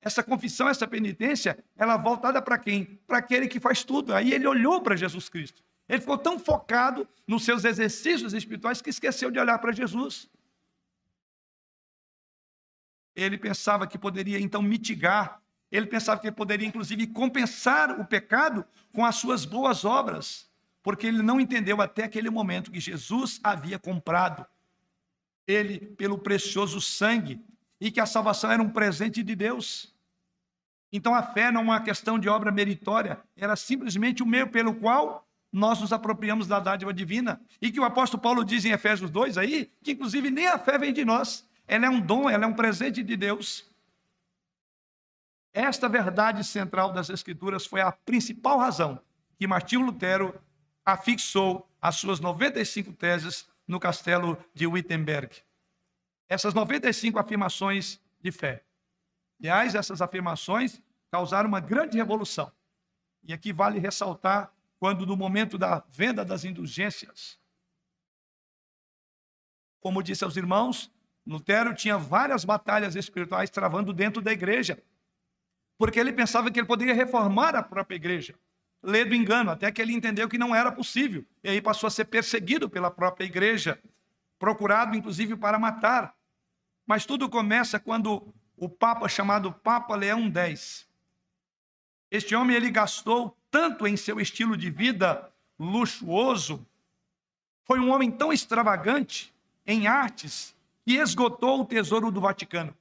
Essa confissão, essa penitência, ela é voltada para quem? Para aquele que faz tudo. Aí ele olhou para Jesus Cristo. Ele ficou tão focado nos seus exercícios espirituais que esqueceu de olhar para Jesus. Ele pensava que poderia então mitigar, ele pensava que poderia inclusive compensar o pecado com as suas boas obras, porque ele não entendeu até aquele momento que Jesus havia comprado ele pelo precioso sangue e que a salvação era um presente de Deus. Então a fé não é uma questão de obra meritória, era simplesmente o meio pelo qual nós nos apropriamos da dádiva divina. E que o apóstolo Paulo diz em Efésios 2 aí, que inclusive nem a fé vem de nós, ela é um dom, ela é um presente de Deus. Esta verdade central das Escrituras foi a principal razão que Martinho Lutero afixou as suas 95 teses no castelo de Wittenberg. Essas 95 afirmações de fé. Aliás, essas afirmações causaram uma grande revolução. E aqui vale ressaltar quando no momento da venda das indulgências, como disse aos irmãos, Lutero tinha várias batalhas espirituais travando dentro da igreja, porque ele pensava que ele poderia reformar a própria igreja. Lê do engano, até que ele entendeu que não era possível. E aí passou a ser perseguido pela própria igreja, procurado inclusive para matar. Mas tudo começa quando o Papa chamado Papa Leão X. Este homem ele gastou tanto em seu estilo de vida luxuoso, foi um homem tão extravagante em artes que esgotou o tesouro do Vaticano.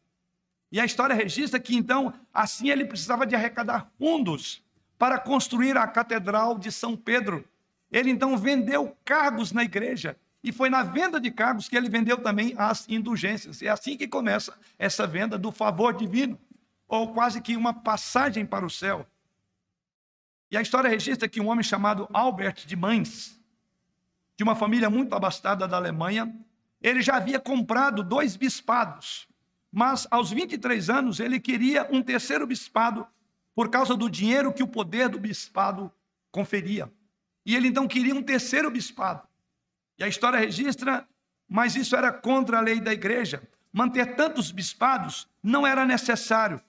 E a história registra que então, assim ele precisava de arrecadar fundos para construir a Catedral de São Pedro. Ele então vendeu cargos na igreja e foi na venda de cargos que ele vendeu também as indulgências. É assim que começa essa venda do favor divino, ou quase que uma passagem para o céu. E a história registra que um homem chamado Albert de Mainz, de uma família muito abastada da Alemanha, ele já havia comprado dois bispados, mas aos 23 anos ele queria um terceiro bispado por causa do dinheiro que o poder do bispado conferia. E ele então queria um terceiro bispado. E a história registra, mas isso era contra a lei da igreja. Manter tantos bispados não era necessário,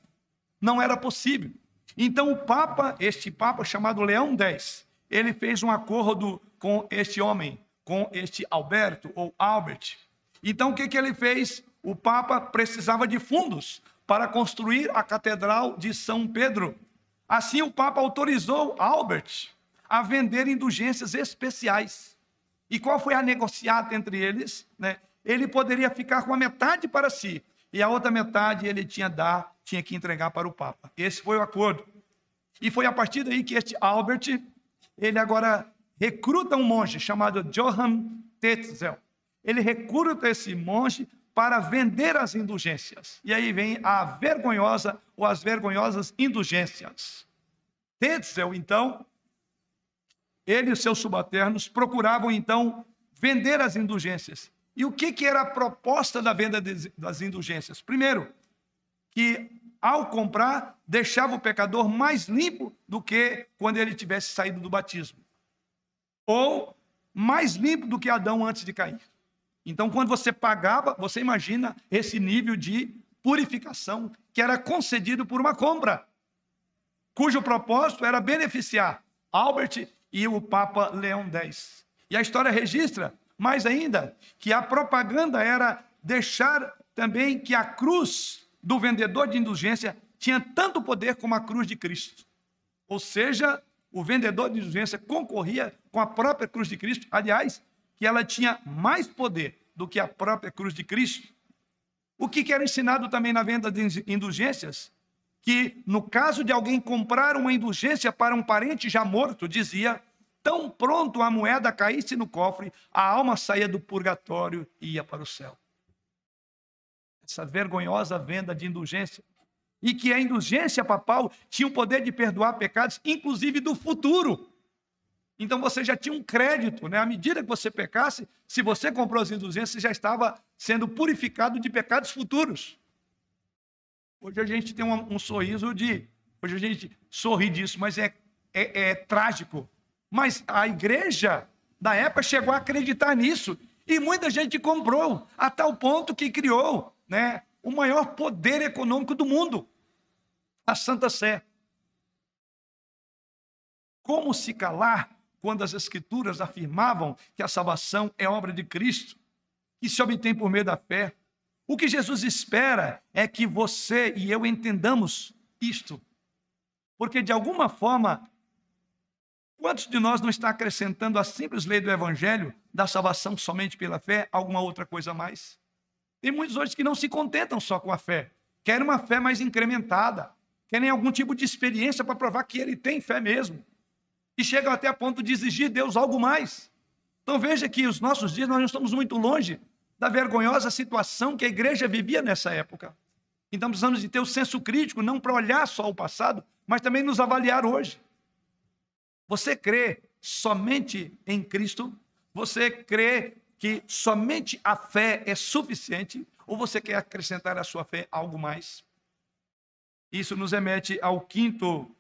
não era possível. Então o Papa, este Papa chamado Leão X, ele fez um acordo com este homem, com este Alberto ou Albert. Então o que, que ele fez? O Papa precisava de fundos para construir a Catedral de São Pedro. Assim o Papa autorizou Albert a vender indulgências especiais. E qual foi a negociata entre eles? Né? Ele poderia ficar com a metade para si, e a outra metade ele tinha dar, tinha que entregar para o Papa. Esse foi o acordo. E foi a partir daí que este Albert, ele agora recruta um monge chamado Johann Tetzel. Ele recruta esse monge para vender as indulgências. E aí vem a vergonhosa ou as vergonhosas indulgências. Tetzel, então, ele e seus subalternos procuravam então vender as indulgências. E o que, que era a proposta da venda das indulgências? Primeiro, que ao comprar, deixava o pecador mais limpo do que quando ele tivesse saído do batismo. Ou mais limpo do que Adão antes de cair. Então, quando você pagava, você imagina esse nível de purificação que era concedido por uma compra, cujo propósito era beneficiar Albert e o Papa Leão X. E a história registra, mais ainda, que a propaganda era deixar também que a cruz do vendedor de indulgência tinha tanto poder como a cruz de Cristo. Ou seja, o vendedor de indulgência concorria com a própria cruz de Cristo, aliás, que ela tinha mais poder do que a própria cruz de Cristo. O que era ensinado também na venda de indulgências? que no caso de alguém comprar uma indulgência para um parente já morto, dizia, tão pronto a moeda caísse no cofre, a alma saía do purgatório e ia para o céu. Essa vergonhosa venda de indulgência. E que a indulgência papal tinha o poder de perdoar pecados, inclusive do futuro. Então você já tinha um crédito, né? À medida que você pecasse, se você comprou as indulgências, você já estava sendo purificado de pecados futuros. Hoje a gente tem um, um sorriso de. Hoje a gente sorri disso, mas é, é, é trágico. Mas a igreja da época chegou a acreditar nisso. E muita gente comprou, a tal ponto que criou né, o maior poder econômico do mundo a Santa Sé. Como se calar quando as Escrituras afirmavam que a salvação é obra de Cristo, que se obtém por meio da fé? O que Jesus espera é que você e eu entendamos isto. Porque, de alguma forma, quantos de nós não está acrescentando a simples lei do Evangelho, da salvação somente pela fé, alguma outra coisa a mais? Tem muitos hoje que não se contentam só com a fé, querem uma fé mais incrementada, querem algum tipo de experiência para provar que ele tem fé mesmo. E chegam até a ponto de exigir de Deus algo mais. Então veja que os nossos dias nós não estamos muito longe da vergonhosa situação que a igreja vivia nessa época. Então precisamos de ter o senso crítico, não para olhar só o passado, mas também nos avaliar hoje. Você crê somente em Cristo? Você crê que somente a fé é suficiente? Ou você quer acrescentar à sua fé algo mais? Isso nos remete ao quinto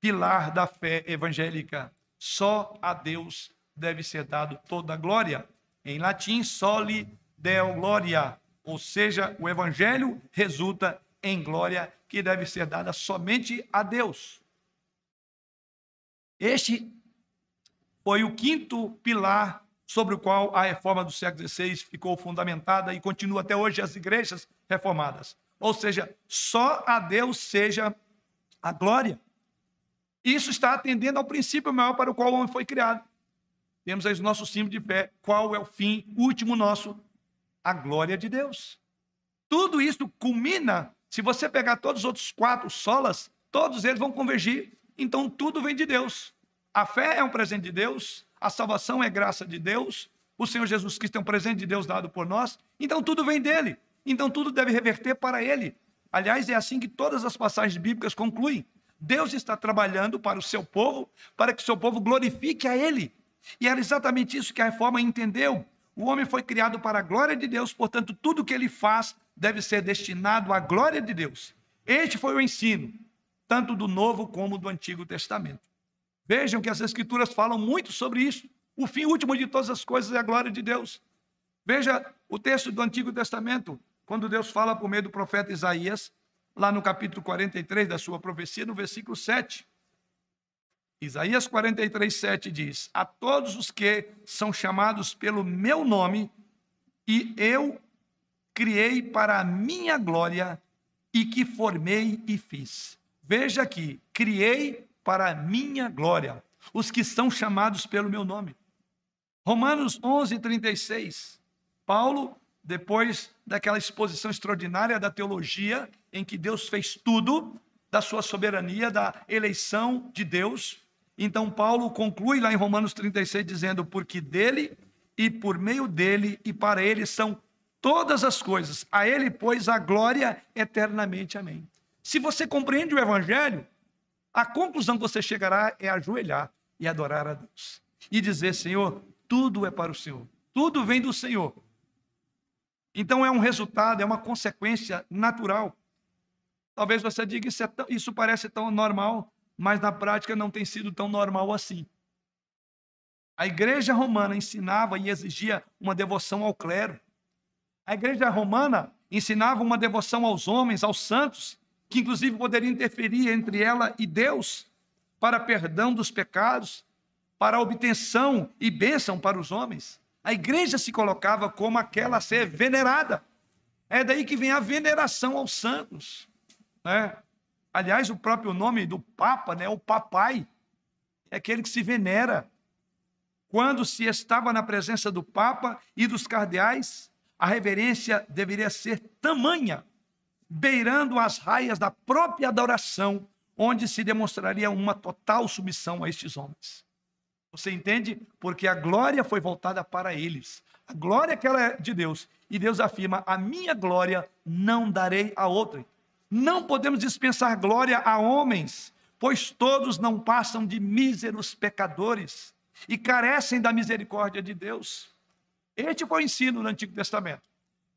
pilar da fé evangélica. Só a Deus deve ser dado toda a glória. Em latim, soli deo gloria, ou seja, o evangelho resulta em glória que deve ser dada somente a Deus. Este foi o quinto pilar sobre o qual a reforma do século XVI ficou fundamentada e continua até hoje as igrejas reformadas. Ou seja, só a Deus seja a glória. Isso está atendendo ao princípio maior para o qual o homem foi criado. Temos aí o nosso símbolo de pé. Qual é o fim último nosso? A glória de Deus. Tudo isso culmina, se você pegar todos os outros quatro solas, todos eles vão convergir. Então tudo vem de Deus. A fé é um presente de Deus, a salvação é graça de Deus, o Senhor Jesus Cristo é um presente de Deus dado por nós, então tudo vem dele. Então tudo deve reverter para ele. Aliás, é assim que todas as passagens bíblicas concluem. Deus está trabalhando para o seu povo, para que o seu povo glorifique a ele. E era exatamente isso que a reforma entendeu. O homem foi criado para a glória de Deus, portanto, tudo que ele faz deve ser destinado à glória de Deus. Este foi o ensino, tanto do Novo como do Antigo Testamento. Vejam que as Escrituras falam muito sobre isso. O fim último de todas as coisas é a glória de Deus. Veja o texto do Antigo Testamento, quando Deus fala por meio do profeta Isaías, lá no capítulo 43 da sua profecia, no versículo 7. Isaías 43, 7 diz: A todos os que são chamados pelo meu nome, e eu criei para a minha glória, e que formei e fiz. Veja aqui, criei para a minha glória, os que são chamados pelo meu nome. Romanos 11, 36. Paulo, depois daquela exposição extraordinária da teologia, em que Deus fez tudo, da sua soberania, da eleição de Deus, então, Paulo conclui lá em Romanos 36, dizendo: Porque dele e por meio dele e para ele são todas as coisas, a ele, pois, a glória eternamente. Amém. Se você compreende o evangelho, a conclusão que você chegará é ajoelhar e adorar a Deus e dizer: Senhor, tudo é para o Senhor, tudo vem do Senhor. Então, é um resultado, é uma consequência natural. Talvez você diga: Isso, é tão, isso parece tão normal mas na prática não tem sido tão normal assim. A igreja romana ensinava e exigia uma devoção ao clero. A igreja romana ensinava uma devoção aos homens, aos santos, que inclusive poderia interferir entre ela e Deus para perdão dos pecados, para obtenção e bênção para os homens. A igreja se colocava como aquela a ser venerada. É daí que vem a veneração aos santos. Né? Aliás, o próprio nome do Papa, né, o papai, é aquele que se venera. Quando se estava na presença do Papa e dos cardeais, a reverência deveria ser tamanha, beirando as raias da própria adoração, onde se demonstraria uma total submissão a estes homens. Você entende? Porque a glória foi voltada para eles. A glória que ela é de Deus. E Deus afirma: a minha glória não darei a outra. Não podemos dispensar glória a homens, pois todos não passam de míseros pecadores e carecem da misericórdia de Deus. Este foi o ensino no Antigo Testamento.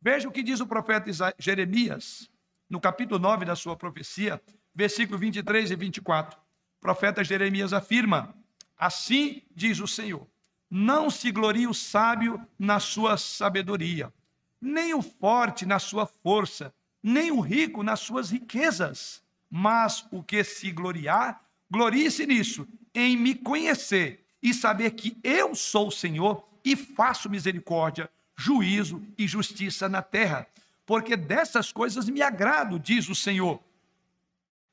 Veja o que diz o profeta Jeremias, no capítulo 9 da sua profecia, versículo 23 e 24. O profeta Jeremias afirma: Assim diz o Senhor: Não se glorie o sábio na sua sabedoria, nem o forte na sua força, nem o rico nas suas riquezas, mas o que se gloriar, glorie-se nisso, em me conhecer e saber que eu sou o Senhor e faço misericórdia, juízo e justiça na terra, porque dessas coisas me agrado, diz o Senhor.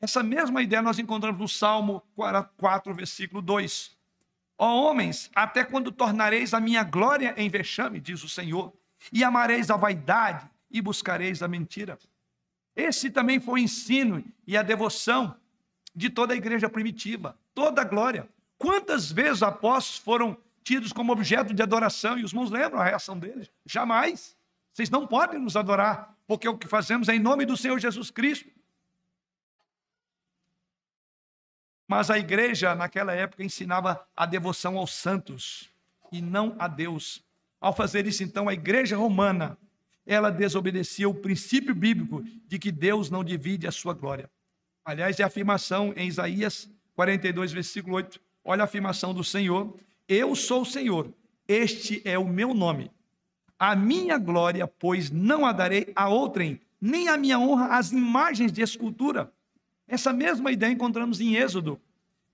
Essa mesma ideia nós encontramos no Salmo 4, versículo 2. Ó homens, até quando tornareis a minha glória em vexame, diz o Senhor, e amareis a vaidade e buscareis a mentira. Esse também foi o ensino e a devoção de toda a igreja primitiva, toda a glória. Quantas vezes apóstolos foram tidos como objeto de adoração e os irmãos lembram a reação deles? Jamais. Vocês não podem nos adorar, porque o que fazemos é em nome do Senhor Jesus Cristo. Mas a igreja, naquela época, ensinava a devoção aos santos e não a Deus. Ao fazer isso, então, a igreja romana, ela desobedecia o princípio bíblico de que Deus não divide a sua glória. Aliás, é a afirmação em Isaías 42, versículo 8. Olha a afirmação do Senhor: Eu sou o Senhor, este é o meu nome. A minha glória, pois, não a darei a outrem, nem a minha honra às imagens de escultura. Essa mesma ideia encontramos em Êxodo,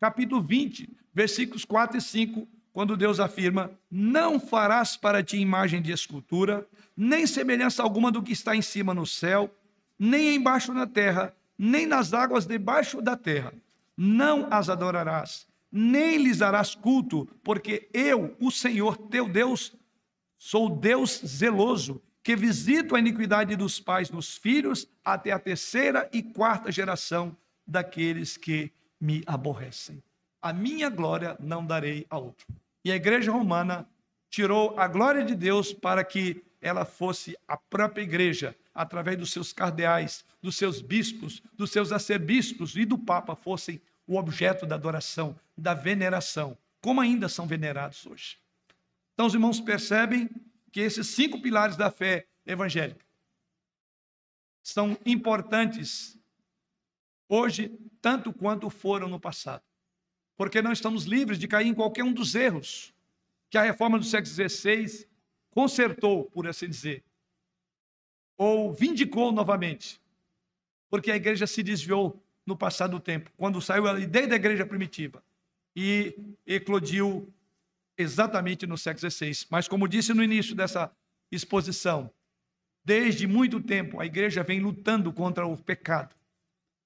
capítulo 20, versículos 4 e 5, quando Deus afirma: Não farás para ti imagem de escultura, nem semelhança alguma do que está em cima no céu, nem embaixo na terra, nem nas águas debaixo da terra. Não as adorarás, nem lhes darás culto, porque eu, o Senhor teu Deus, sou Deus zeloso, que visito a iniquidade dos pais nos filhos até a terceira e quarta geração daqueles que me aborrecem. A minha glória não darei a outro. E a igreja romana tirou a glória de Deus para que ela fosse a própria igreja, através dos seus cardeais, dos seus bispos, dos seus arcebispos e do Papa, fossem o objeto da adoração, da veneração, como ainda são venerados hoje. Então, os irmãos percebem que esses cinco pilares da fé evangélica são importantes hoje, tanto quanto foram no passado. Porque não estamos livres de cair em qualquer um dos erros que a reforma do século XVI consertou, por assim dizer, ou vindicou novamente. Porque a igreja se desviou no passado tempo, quando saiu a ideia da igreja primitiva e eclodiu exatamente no século XVI. Mas, como disse no início dessa exposição, desde muito tempo a igreja vem lutando contra o pecado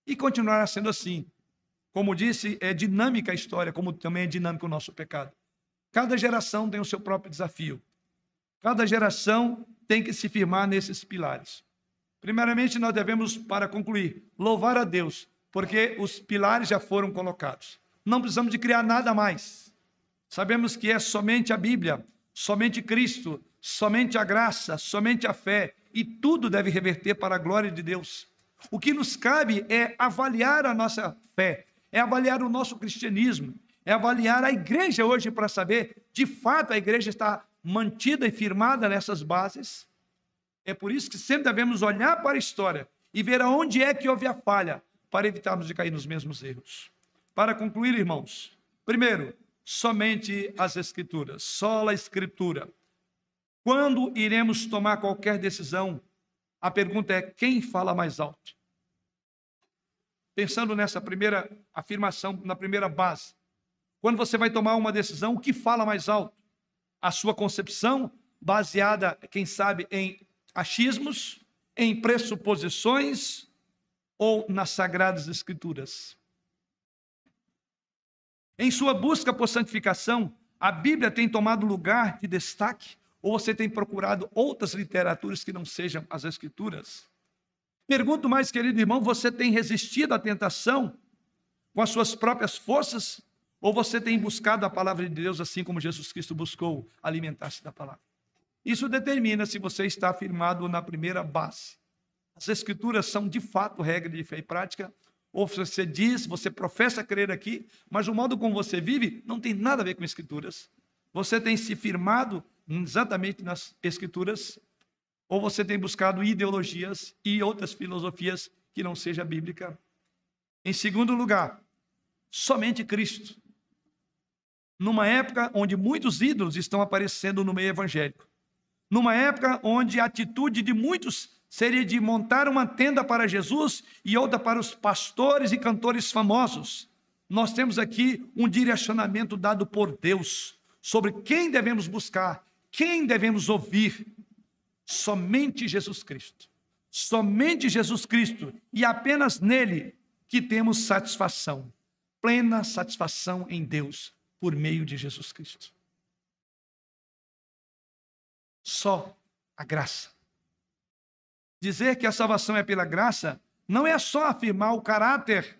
e continuará sendo assim. Como disse, é dinâmica a história, como também é dinâmico o nosso pecado. Cada geração tem o seu próprio desafio. Cada geração tem que se firmar nesses pilares. Primeiramente, nós devemos, para concluir, louvar a Deus, porque os pilares já foram colocados. Não precisamos de criar nada mais. Sabemos que é somente a Bíblia, somente Cristo, somente a graça, somente a fé, e tudo deve reverter para a glória de Deus. O que nos cabe é avaliar a nossa fé, é avaliar o nosso cristianismo, é avaliar a igreja hoje para saber, de fato, a igreja está mantida e firmada nessas bases. É por isso que sempre devemos olhar para a história e ver aonde é que houve a falha, para evitarmos de cair nos mesmos erros. Para concluir, irmãos, primeiro, somente as Escrituras, só a Escritura. Quando iremos tomar qualquer decisão, a pergunta é: quem fala mais alto? Pensando nessa primeira afirmação, na primeira base. Quando você vai tomar uma decisão, o que fala mais alto? A sua concepção, baseada, quem sabe, em achismos, em pressuposições ou nas sagradas escrituras? Em sua busca por santificação, a Bíblia tem tomado lugar de destaque ou você tem procurado outras literaturas que não sejam as Escrituras? Pergunto mais, querido irmão, você tem resistido à tentação com as suas próprias forças? Ou você tem buscado a palavra de Deus assim como Jesus Cristo buscou alimentar-se da palavra? Isso determina se você está firmado na primeira base. As Escrituras são de fato regra de fé e prática, ou você diz, você professa crer aqui, mas o modo como você vive não tem nada a ver com escrituras. Você tem se firmado exatamente nas escrituras, ou você tem buscado ideologias e outras filosofias que não seja bíblica. Em segundo lugar, somente Cristo. Numa época onde muitos ídolos estão aparecendo no meio evangélico. Numa época onde a atitude de muitos seria de montar uma tenda para Jesus e outra para os pastores e cantores famosos. Nós temos aqui um direcionamento dado por Deus sobre quem devemos buscar, quem devemos ouvir. Somente Jesus Cristo. Somente Jesus Cristo e apenas nele que temos satisfação, plena satisfação em Deus por meio de Jesus Cristo. Só a graça Dizer que a salvação é pela graça não é só afirmar o caráter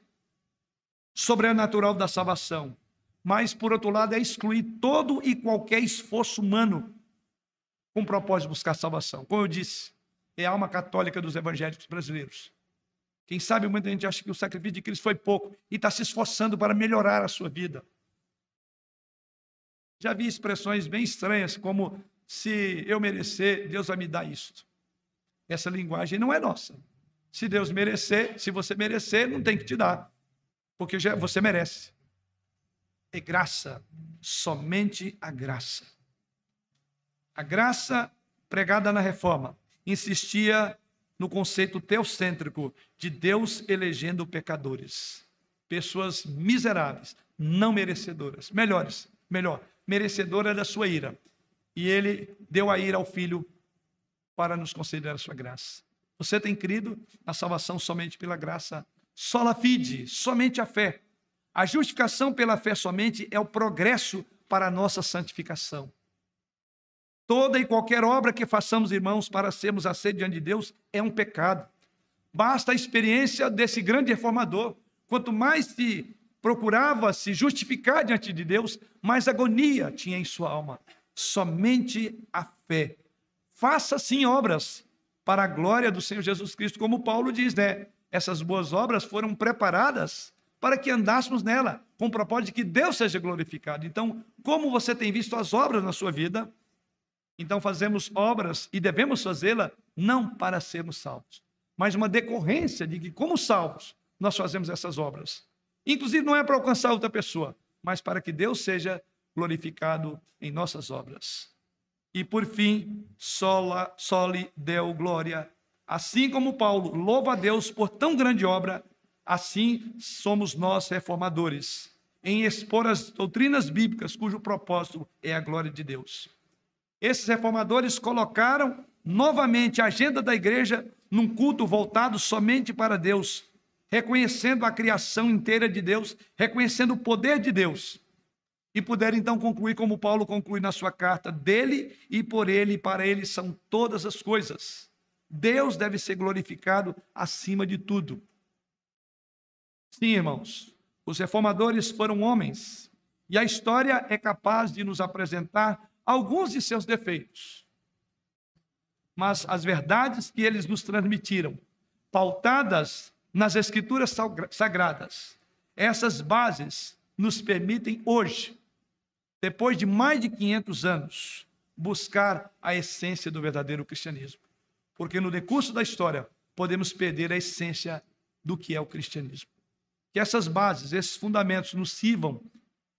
sobrenatural da salvação, mas, por outro lado, é excluir todo e qualquer esforço humano com o propósito de buscar salvação. Como eu disse, é a alma católica dos evangélicos brasileiros. Quem sabe muita gente acha que o sacrifício de Cristo foi pouco e está se esforçando para melhorar a sua vida. Já vi expressões bem estranhas, como se eu merecer, Deus vai me dar isto. Essa linguagem não é nossa. Se Deus merecer, se você merecer, não tem que te dar, porque já, você merece. É graça, somente a graça. A graça pregada na reforma insistia no conceito teocêntrico de Deus elegendo pecadores, pessoas miseráveis, não merecedoras, melhores, melhor, merecedora da sua ira. E ele deu a ira ao filho para nos conceder a sua graça. Você tem crido na salvação somente pela graça, sola fide, somente a fé. A justificação pela fé somente é o progresso para a nossa santificação. Toda e qualquer obra que façamos, irmãos, para sermos aceitos diante de Deus é um pecado. Basta a experiência desse grande reformador. Quanto mais se procurava se justificar diante de Deus, mais agonia tinha em sua alma. Somente a fé. Faça sim obras para a glória do Senhor Jesus Cristo, como Paulo diz, né? Essas boas obras foram preparadas para que andássemos nela, com o propósito de que Deus seja glorificado. Então, como você tem visto as obras na sua vida, então fazemos obras e devemos fazê-la não para sermos salvos, mas uma decorrência de que, como salvos, nós fazemos essas obras. Inclusive, não é para alcançar outra pessoa, mas para que Deus seja glorificado em nossas obras. E por fim, sola, soli glória. Assim como Paulo louva a Deus por tão grande obra, assim somos nós reformadores, em expor as doutrinas bíblicas cujo propósito é a glória de Deus. Esses reformadores colocaram novamente a agenda da igreja num culto voltado somente para Deus, reconhecendo a criação inteira de Deus, reconhecendo o poder de Deus. E puderam então concluir como Paulo conclui na sua carta: dele e por ele e para ele são todas as coisas. Deus deve ser glorificado acima de tudo. Sim, irmãos, os reformadores foram homens, e a história é capaz de nos apresentar alguns de seus defeitos. Mas as verdades que eles nos transmitiram, pautadas nas Escrituras sagradas, essas bases nos permitem hoje, depois de mais de 500 anos, buscar a essência do verdadeiro cristianismo. Porque no decurso da história, podemos perder a essência do que é o cristianismo. Que essas bases, esses fundamentos nos sirvam,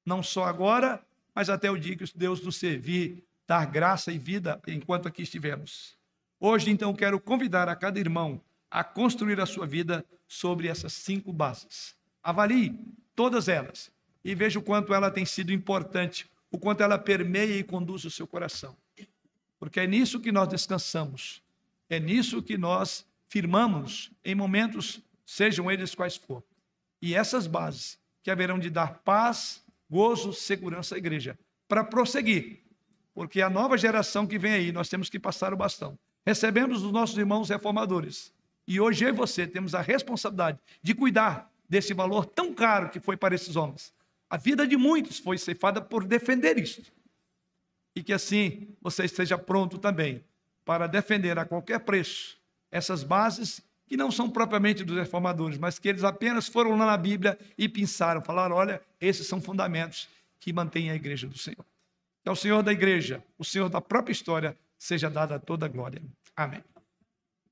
não só agora, mas até o dia que Deus nos servir, dar graça e vida enquanto aqui estivermos. Hoje, então, quero convidar a cada irmão a construir a sua vida sobre essas cinco bases. Avalie todas elas e veja o quanto ela tem sido importante, o quanto ela permeia e conduz o seu coração. Porque é nisso que nós descansamos, é nisso que nós firmamos em momentos, sejam eles quais for. E essas bases que haverão de dar paz, gozo, segurança à igreja, para prosseguir, porque a nova geração que vem aí, nós temos que passar o bastão. Recebemos os nossos irmãos reformadores, e hoje eu e você temos a responsabilidade de cuidar desse valor tão caro que foi para esses homens. A vida de muitos foi ceifada por defender isso. E que assim você esteja pronto também para defender a qualquer preço essas bases que não são propriamente dos reformadores, mas que eles apenas foram lá na Bíblia e pensaram, falaram: olha, esses são fundamentos que mantêm a igreja do Senhor. Que ao Senhor da igreja, o Senhor da própria história, seja dada toda a glória. Amém.